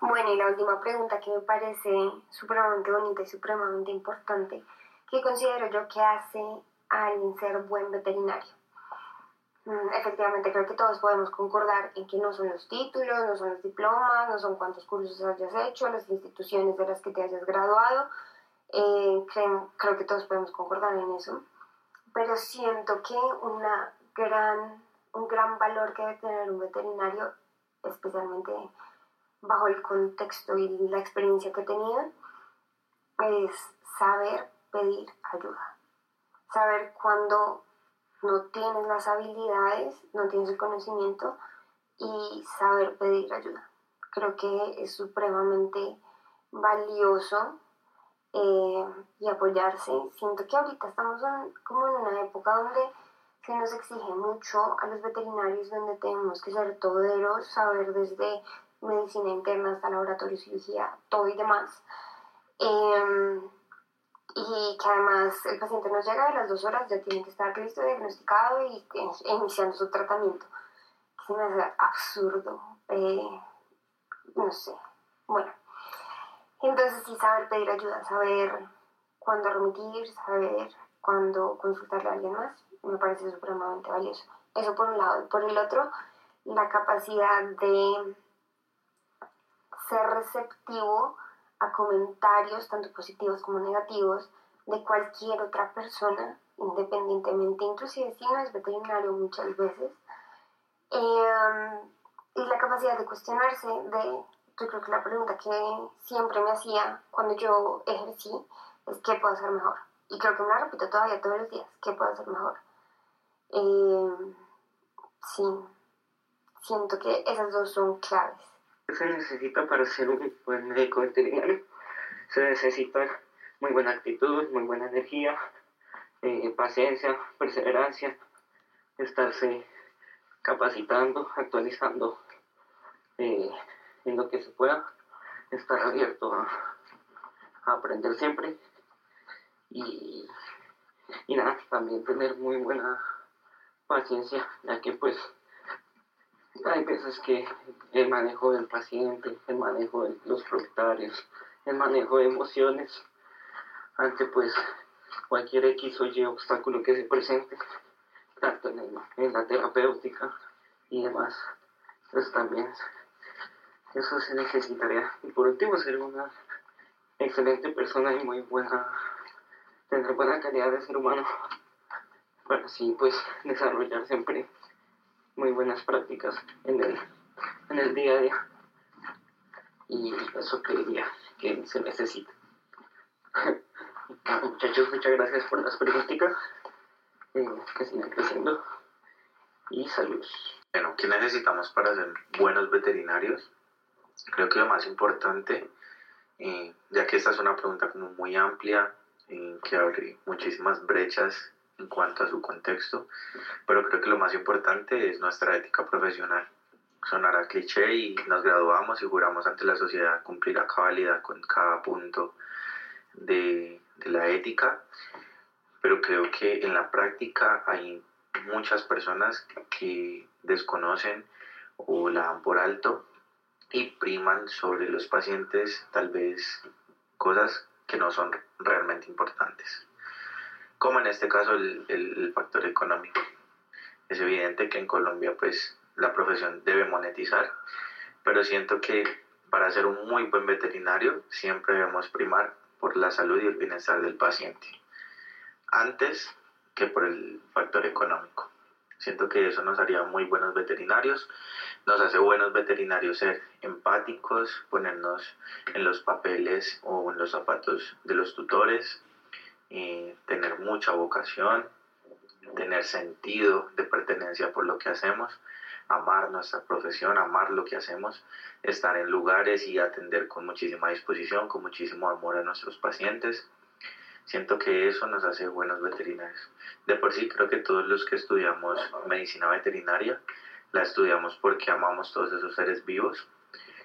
Bueno, y la última pregunta que me parece supremamente bonita y supremamente importante, ¿qué considero yo que hace a alguien ser buen veterinario? Mm, Efectivamente, creo que todos podemos concordar en que no son los títulos, no son los diplomas, no son cuántos cursos hayas hecho, las instituciones de las que te hayas graduado. Eh, creo que todos podemos concordar en eso pero siento que una gran, un gran valor que debe tener un veterinario, especialmente bajo el contexto y la experiencia que he tenido, es saber pedir ayuda. Saber cuando no tienes las habilidades, no tienes el conocimiento y saber pedir ayuda. Creo que es supremamente valioso eh, y apoyarse. Siento que ahorita estamos en- como en una época donde se nos exige mucho a los veterinarios, donde tenemos que ser toderos, saber desde medicina interna hasta laboratorio, cirugía, todo y demás. Eh, y que además el paciente nos llega a las dos horas, ya tiene que estar listo, diagnosticado y e iniciando su tratamiento. Se me hace absurdo. eh, no sé. Bueno. Entonces sí saber pedir ayuda, saber cuándo remitir, saber cuándo consultarle a alguien más, me parece supremamente valioso. Eso por un lado. Y por el otro, la capacidad de ser receptivo a comentarios, tanto positivos como negativos, de cualquier otra persona, independientemente, inclusive si no es veterinario muchas veces. Eh, y la capacidad de cuestionarse, de, yo creo que la pregunta que siempre me hacía cuando yo ejercí es ¿qué puedo hacer mejor? Y creo que me la repito todavía todos los días, ¿qué puedo hacer mejor? Eh, sí, siento que esas dos son claves. ¿Qué se necesita para ser un buen médico veterinario? Se necesita muy buena actitud, muy buena energía, eh, paciencia, perseverancia, estarse capacitando, actualizando eh, en que se pueda, estar abierto a, aprender siempre. Y, y nada, también tener muy buena paciencia, ya que pues hay veces que el manejo del paciente, el manejo de los propietarios, el manejo de emociones ante pues cualquier X o Y obstáculo que se presente, tanto en, en la terapéutica y demás, pues también eso se necesitaría. Y por último, ser una excelente persona y muy buena, tener buena calidad de ser humano, para así pues desarrollar siempre muy buenas prácticas en el, en el día a día. Y eso creería que se necesita. [laughs] Muchachos, muchas gracias por las preguntas. Eh, que sigan creciendo. Y salud. Bueno, ¿qué necesitamos para ser buenos veterinarios? Creo que lo más importante, eh, ya que esta es una pregunta muy amplia, eh, que abre muchísimas brechas en cuanto a su contexto, pero creo que lo más importante es nuestra ética profesional. Sonará cliché y nos graduamos y juramos ante la sociedad cumplir a cabalidad con cada punto de, de la ética, pero creo que en la práctica hay muchas personas que desconocen o la dan por alto y priman sobre los pacientes tal vez cosas que no son realmente importantes. Como en este caso el, el- factor económico. Es evidente que en Colombia pues la profesión debe monetizar, pero siento que para ser un muy buen veterinario siempre debemos primar por la salud y el bienestar del paciente antes que por el factor económico. Siento que eso nos haría muy buenos veterinarios, nos hace buenos veterinarios ser empáticos, ponernos en los papeles o en los zapatos de los tutores, eh, tener mucha vocación, tener sentido de pertenencia por lo que hacemos, amar nuestra profesión, amar lo que hacemos, estar en lugares y atender con muchísima disposición, con muchísimo amor a nuestros pacientes. Siento que eso nos hace buenos veterinarios. De por sí creo que todos los que estudiamos medicina veterinaria la estudiamos porque amamos todos esos seres vivos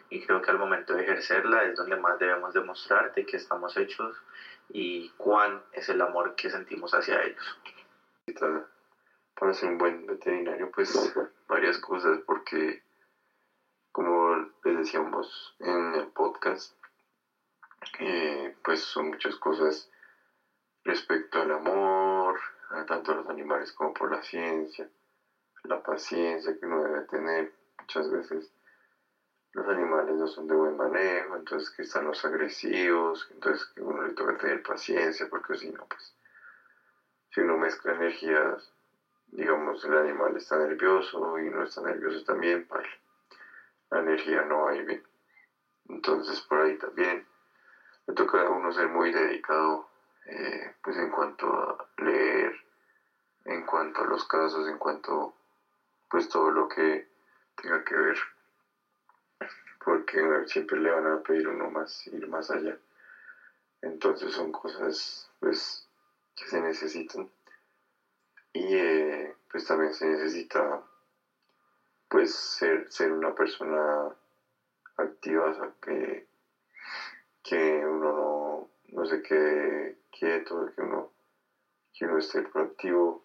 y creo que al momento de ejercerla es donde más debemos demostrar de qué estamos hechos y cuán es el amor que sentimos hacia ellos. para ser un buen veterinario, pues varias cosas, porque como les decíamos en el podcast, eh, pues son muchas cosas respecto al amor, a tanto a los animales como por la ciencia, la paciencia que uno debe tener. Muchas veces los animales no son de buen manejo, entonces que están los agresivos, entonces que uno le toca tener paciencia, porque si no, pues si uno mezcla energías, digamos, el animal está nervioso y no está nervioso también, pues, la energía no va a ir bien. Entonces, por ahí también le toca a uno ser muy dedicado, eh, pues, en cuanto a leer, en cuanto a los casos, en cuanto, pues, todo lo que tenga que ver, porque siempre le van a pedir uno más, ir más allá. Entonces, son cosas, pues, que se necesitan. Y eh, pues también se necesita pues ser, ser una persona activa, o sea, que, que uno no, no se quede quieto, que uno, que uno esté proactivo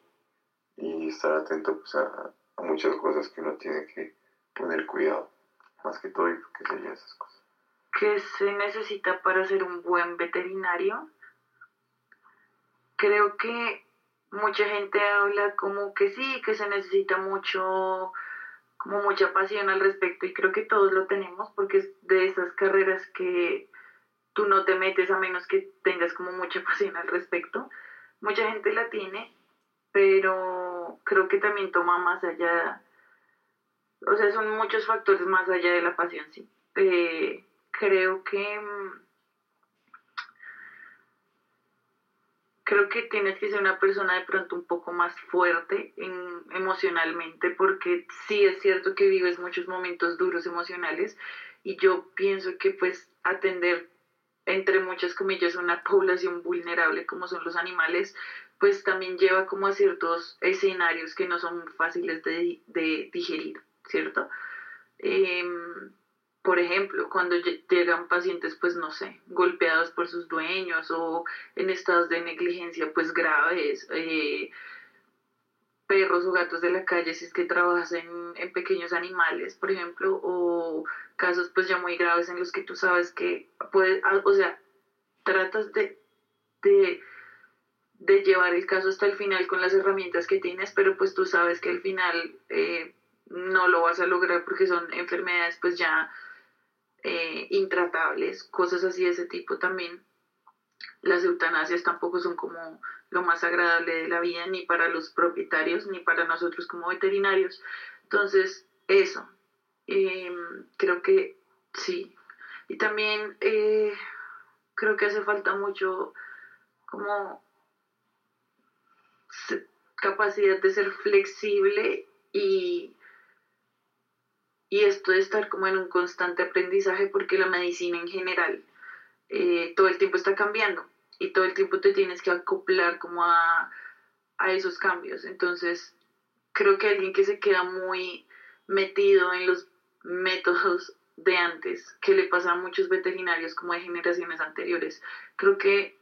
y estar atento pues, a muchas cosas que uno tiene que poner cuidado, más que todo, y que serían esas cosas. ¿Qué se necesita para ser un buen veterinario? Creo que mucha gente habla como que sí, que se necesita mucho, como mucha pasión al respecto y creo que todos lo tenemos porque es de esas carreras que tú no te metes a menos que tengas como mucha [laughs] pasión al respecto. Mucha gente la tiene, pero creo que también toma más allá, o sea, son muchos factores más allá de la pasión, sí. Eh, creo que mm, creo que tienes que ser una persona de pronto un poco más fuerte en- emocionalmente porque sí es cierto que vives muchos momentos duros emocionales y yo pienso que pues atender entre muchas comillas una [laughs] población vulnerable como son los animales pues también lleva como a ciertos escenarios que no son fáciles de, de digerir, ¿cierto? Em, por ejemplo, cuando lle- llegan pacientes, pues no sé, golpeados por sus dueños o en estados de negligencia, pues graves, eh, perros o gatos de la calle si es que trabajas en, en pequeños animales, por ejemplo, o casos pues ya muy graves en los que tú sabes que puede, ah, o sea, tratas de, de, de llevar el caso hasta el final con las herramientas que tienes, pero pues tú sabes que al final eh, no lo vas a lograr porque son enfermedades pues ya eh, intratables, cosas así de ese tipo también. Las eutanasias tampoco son como lo más agradable de la vida, ni para los propietarios, ni para nosotros como veterinarios. Entonces, eso, em, creo que sí. Y también eh, creo que hace falta mucho como capacidad de ser flexible y, y esto de estar como en un constante aprendizaje porque la medicina en general eh, todo el tiempo está cambiando y todo el tiempo te tienes que acoplar como a, a esos cambios. Entonces, creo que alguien que se queda muy metido en los métodos de antes, que le pasa a muchos veterinarios como de generaciones anteriores, creo que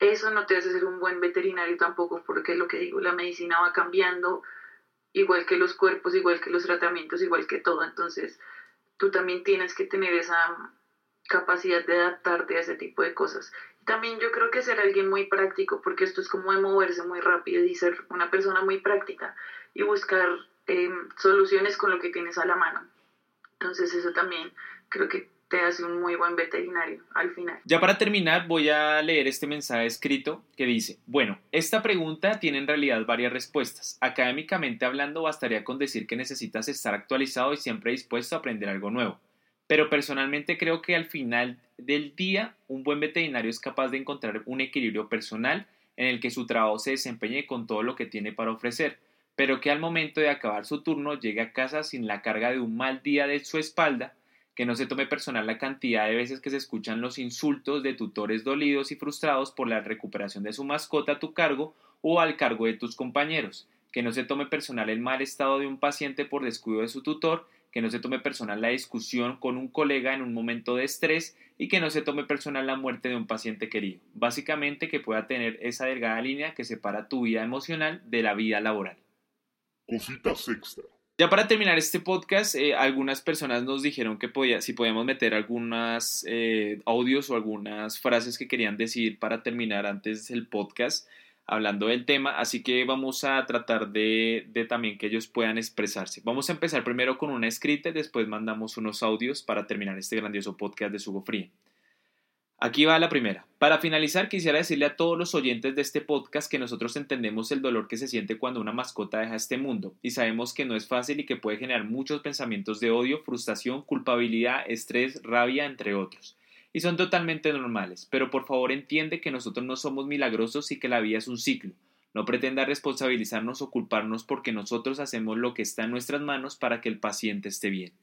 eso no te hace ser un buen veterinario tampoco, porque lo que digo, la medicina va cambiando, igual que los cuerpos, igual que los tratamientos, igual que todo. Entonces, tú también tienes que tener esa capacidad de adaptarte a ese tipo de cosas. También yo creo que ser alguien muy práctico, porque esto es como de moverse muy rápido y ser una persona muy práctica y buscar em, soluciones con lo que tienes a la mano. Entonces eso también creo que te hace un muy buen veterinario al final. Ya para terminar, voy a leer este mensaje escrito que dice, bueno, esta pregunta tiene en realidad varias respuestas. Académicamente hablando, bastaría con decir que necesitas estar actualizado y siempre dispuesto a aprender algo nuevo. Pero personalmente creo que al final del día, un buen veterinario es capaz de encontrar un equilibrio personal en el que su trabajo se desempeñe con todo lo que tiene para ofrecer, pero que al momento de acabar su turno llegue a casa sin la carga de un mal día de su espalda que no se tome personal la cantidad de veces que se escuchan los insultos de tutores dolidos y frustrados por la recuperación de su mascota a tu cargo o al cargo de tus compañeros, que no se tome personal el mal estado de un paciente por descuido de su tutor, que no se tome personal la discusión con un colega en un momento de estrés y que no se tome personal la muerte de un paciente querido. Básicamente que pueda tener esa delgada línea que separa tu vida emocional de la vida laboral. Cositas extra. Ya para terminar este podcast, eh, algunas personas nos dijeron que podía, si podíamos meter algunas eh, audios o algunas frases que querían decir para terminar antes del podcast hablando del tema, así que vamos a tratar de, también que ellos puedan expresarse. Vamos a empezar primero con una escrita y después mandamos unos audios para terminar este grandioso podcast de Sugo Free. Aquí va la primera. Para finalizar, quisiera decirle a todos los oyentes de este podcast que nosotros entendemos el dolor que se siente cuando una mascota deja este mundo y sabemos que no es fácil y que puede generar muchos pensamientos de odio, frustración, culpabilidad, estrés, rabia, entre otros. Y son totalmente normales, pero por favor entiende que nosotros no somos milagrosos y que la vida es un ciclo. No pretenda responsabilizarnos o culparnos porque nosotros hacemos lo que está en nuestras manos para que el paciente esté bien.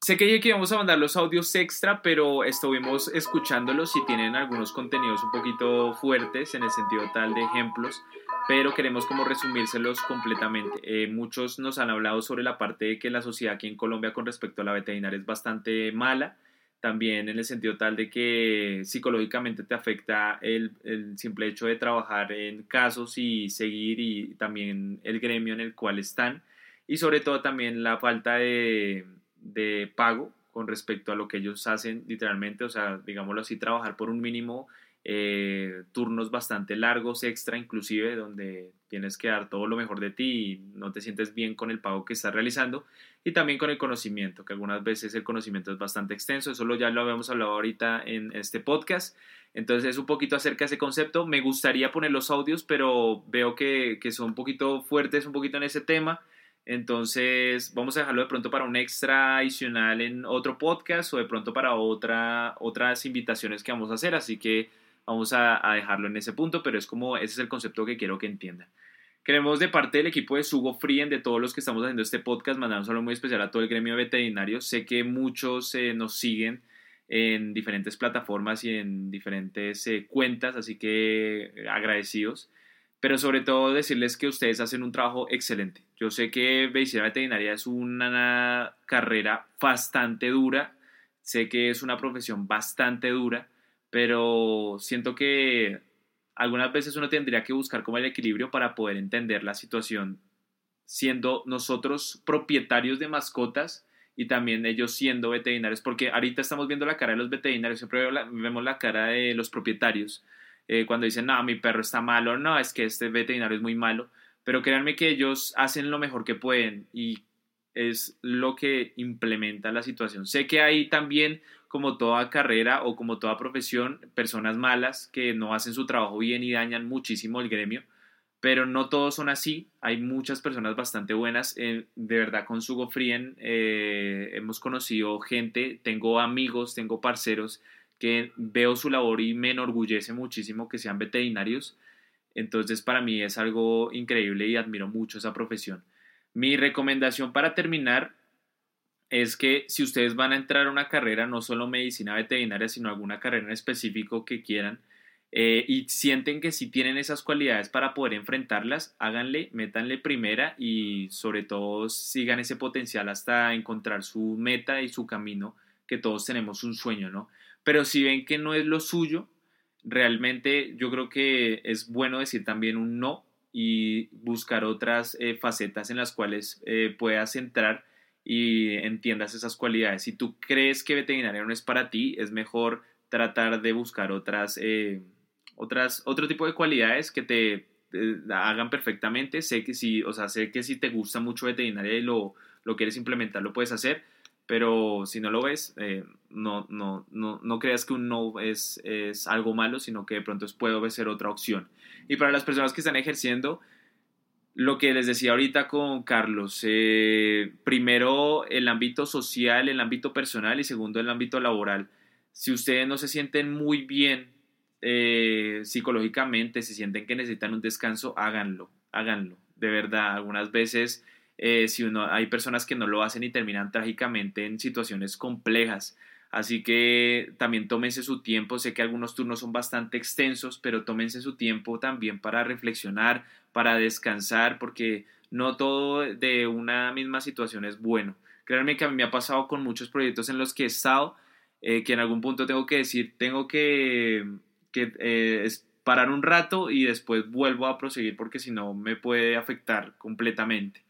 Sé que dije que íbamos a mandar los audios extra, pero estuvimos escuchándolos y tienen algunos contenidos un poquito fuertes en el sentido tal de ejemplos, pero queremos como resumírselos completamente. Eh, muchos nos han hablado sobre la parte de que la sociedad aquí en Colombia con respecto a la veterinaria es bastante mala, también en el sentido tal de que psicológicamente te afecta el, el simple hecho de trabajar en casos y seguir y también el gremio en el cual están y sobre todo también la falta de de pago con respecto a lo que ellos hacen literalmente, o sea, digámoslo así, trabajar por un mínimo, eh, turnos bastante largos, extra inclusive, donde tienes que dar todo lo mejor de ti y no te sientes bien con el pago que estás realizando, y también con el conocimiento, que algunas veces el conocimiento es bastante extenso, eso ya lo habíamos hablado ahorita en este podcast, entonces es un poquito acerca de ese concepto, me gustaría poner los audios, pero veo que, que son un poquito fuertes, un poquito en ese tema, entonces, vamos a dejarlo de pronto para un extra adicional en otro podcast o de pronto para otra, otras invitaciones que vamos a hacer. Así que vamos a, dejarlo en ese punto, pero es como ese es el concepto que quiero que entiendan. Queremos de parte del equipo de Sugo Frien, de todos los que estamos haciendo este podcast, mandar un saludo muy especial a todo el gremio veterinario. Sé que muchos eh, nos siguen en diferentes plataformas y en diferentes eh, cuentas, así que agradecidos pero sobre todo decirles que ustedes hacen un trabajo excelente. Yo sé que medicina veterinaria es una carrera bastante dura, sé que es una profesión bastante dura, pero siento que algunas veces uno tendría que buscar como el equilibrio para poder entender la situación siendo nosotros propietarios de mascotas y también ellos siendo veterinarios, porque ahorita estamos viendo la cara de los veterinarios, siempre vemos la cara de los propietarios, eh, cuando dicen, no, mi perro está malo, no, es que este veterinario es muy malo, pero créanme que ellos hacen lo mejor que pueden y es lo que implementa la situación. Sé que hay también, como toda carrera o como toda profesión, personas malas que no hacen su trabajo bien y dañan muchísimo el gremio, pero no todos son así. Hay muchas personas bastante buenas. Eh, de verdad, con Sugo Frien eh, hemos conocido gente, tengo amigos, tengo parceros que veo su labor y me enorgullece muchísimo que sean veterinarios. Entonces para mí es algo increíble y admiro mucho esa profesión. Mi recomendación para terminar es que si ustedes van a entrar a una carrera, no solo medicina veterinaria, sino alguna carrera en específico que quieran, eh, y sienten que si tienen esas cualidades para poder enfrentarlas, háganle, métanle primera y sobre todo sigan ese potencial hasta encontrar su meta y su camino, que todos tenemos un sueño, ¿no? Pero si ven que no es lo suyo, realmente yo creo que es bueno decir también un no y buscar otras eh, facetas en las cuales eh, puedas entrar y entiendas esas cualidades. Si tú crees que veterinaria no es para ti, es mejor tratar de buscar otras, eh, otras, otro tipo de cualidades que te hagan perfectamente. Sé que si, o sea, sé que si te gusta mucho veterinaria y lo, lo quieres implementar, lo puedes hacer, pero si no lo ves, eh, no, no, no, no creas que un no es, es algo malo, sino que de pronto puede ser otra opción. Y para las personas que están ejerciendo, lo que les decía ahorita con Carlos, eh, primero el ámbito social, el ámbito personal y segundo el ámbito laboral. Si ustedes no se sienten muy bien eh, psicológicamente, si sienten que necesitan un descanso, háganlo, háganlo. De verdad, algunas veces eh, si uno, hay personas que no lo hacen y terminan trágicamente en situaciones complejas. Así que también tómense su tiempo, sé que algunos turnos son bastante extensos, pero tómense su tiempo también para reflexionar, para descansar, porque no todo de una misma situación es bueno. Créanme que a mí me ha pasado con muchos proyectos en los que he estado, eh, que en algún punto tengo que decir, tengo que, que eh, parar un rato y después vuelvo a proseguir porque si no me puede afectar completamente.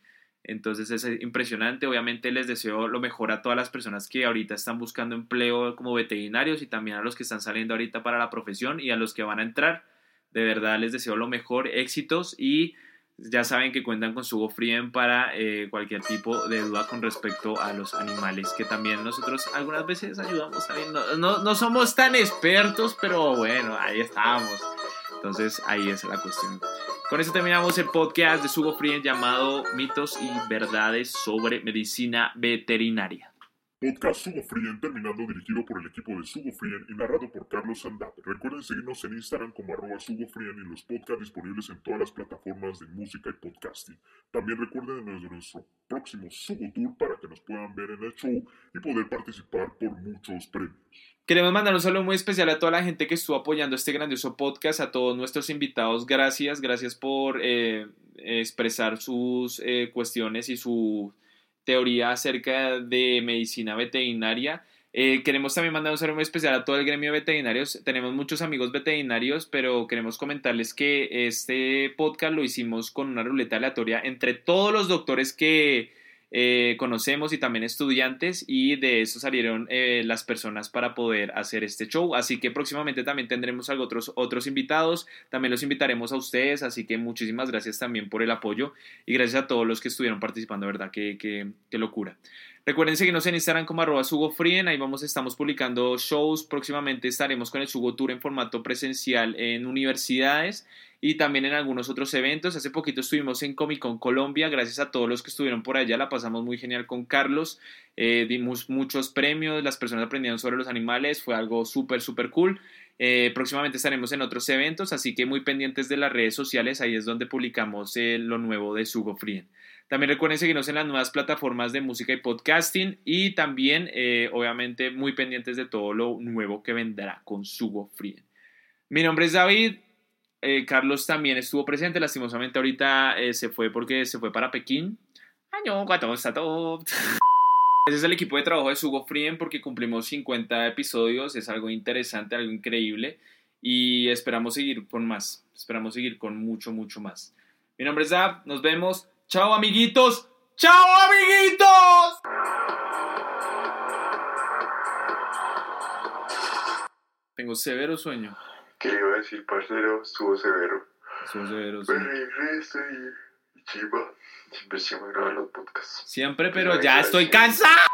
Entonces es impresionante. Obviamente les deseo lo mejor a todas las personas que ahorita están buscando empleo como veterinarios y también a los que están saliendo ahorita para la profesión y a los que van a entrar. De verdad les deseo lo mejor, éxitos y ya saben que cuentan con su GoFrien para eh, cualquier tipo de duda con respecto a los animales, que también nosotros algunas veces ayudamos. No, no, no somos tan expertos, pero bueno, ahí estamos. Entonces ahí es la cuestión. Con eso terminamos el podcast de Sugo Frien llamado Mitos y Verdades sobre Medicina Veterinaria. Podcast Sugo Frien terminando dirigido por el equipo de Sugo Frien y narrado por Carlos Sandap. Recuerden seguirnos en Instagram como arroba Sugo y los podcasts disponibles en todas las plataformas de música y podcasting. También recuerden nuestro próximo Sugo Tour para que nos puedan ver en el show y poder participar por muchos premios. Queremos mandar un saludo muy especial a toda la gente que estuvo apoyando este grandioso podcast, a todos nuestros invitados. Gracias, gracias por eh, expresar sus eh, cuestiones y su teoría acerca de medicina veterinaria. Eh, queremos también mandar un saludo muy especial a todo el gremio de veterinarios. Tenemos muchos amigos veterinarios, pero queremos comentarles que este podcast lo hicimos con una ruleta aleatoria entre todos los doctores que eh, conocemos y también estudiantes y de eso salieron eh, las personas para poder hacer este show. Así que próximamente también tendremos algo otros, otros invitados, también los invitaremos a ustedes, así que muchísimas gracias también por el apoyo y gracias a todos los que estuvieron participando, ¿verdad? Qué, qué, qué locura. Recuerden seguirnos en Instagram como arroba Frien, ahí vamos, estamos publicando shows, próximamente estaremos con el Sugo Tour en formato presencial en universidades y también en algunos otros eventos. Hace poquito estuvimos en Comic Con Colombia, gracias a todos los que estuvieron por allá, la pasamos muy genial con Carlos, eh, dimos muchos premios, las personas aprendieron sobre los animales, fue algo súper, súper cool. Eh, próximamente estaremos en otros eventos, así que muy pendientes de las redes sociales, ahí es donde publicamos eh, lo nuevo de Sugo Frien. También recuerden seguirnos en las nuevas plataformas de música y podcasting y también, obviamente, muy pendientes de todo lo nuevo que vendrá con Sugo Frien. Mi nombre es David, eh, Carlos también estuvo presente, lastimosamente ahorita eh, se fue porque se fue para Pekín. Año, está todo. [laughs] Ese es el equipo de trabajo de Sugo Frien porque cumplimos 50 episodios, es algo interesante, algo increíble. y esperamos seguir con más. Esperamos seguir con mucho, mucho más. Mi nombre es Zap, nos vemos. Chao, amiguitos. ¡Chao, amiguitos! Tengo severo sueño. ¿Qué le iba a decir, parcero? Estuvo severo. Estuvo severo el resto y, y chiva. Siempre se me graban los podcasts. Siempre, pero ya estoy sí. cansado.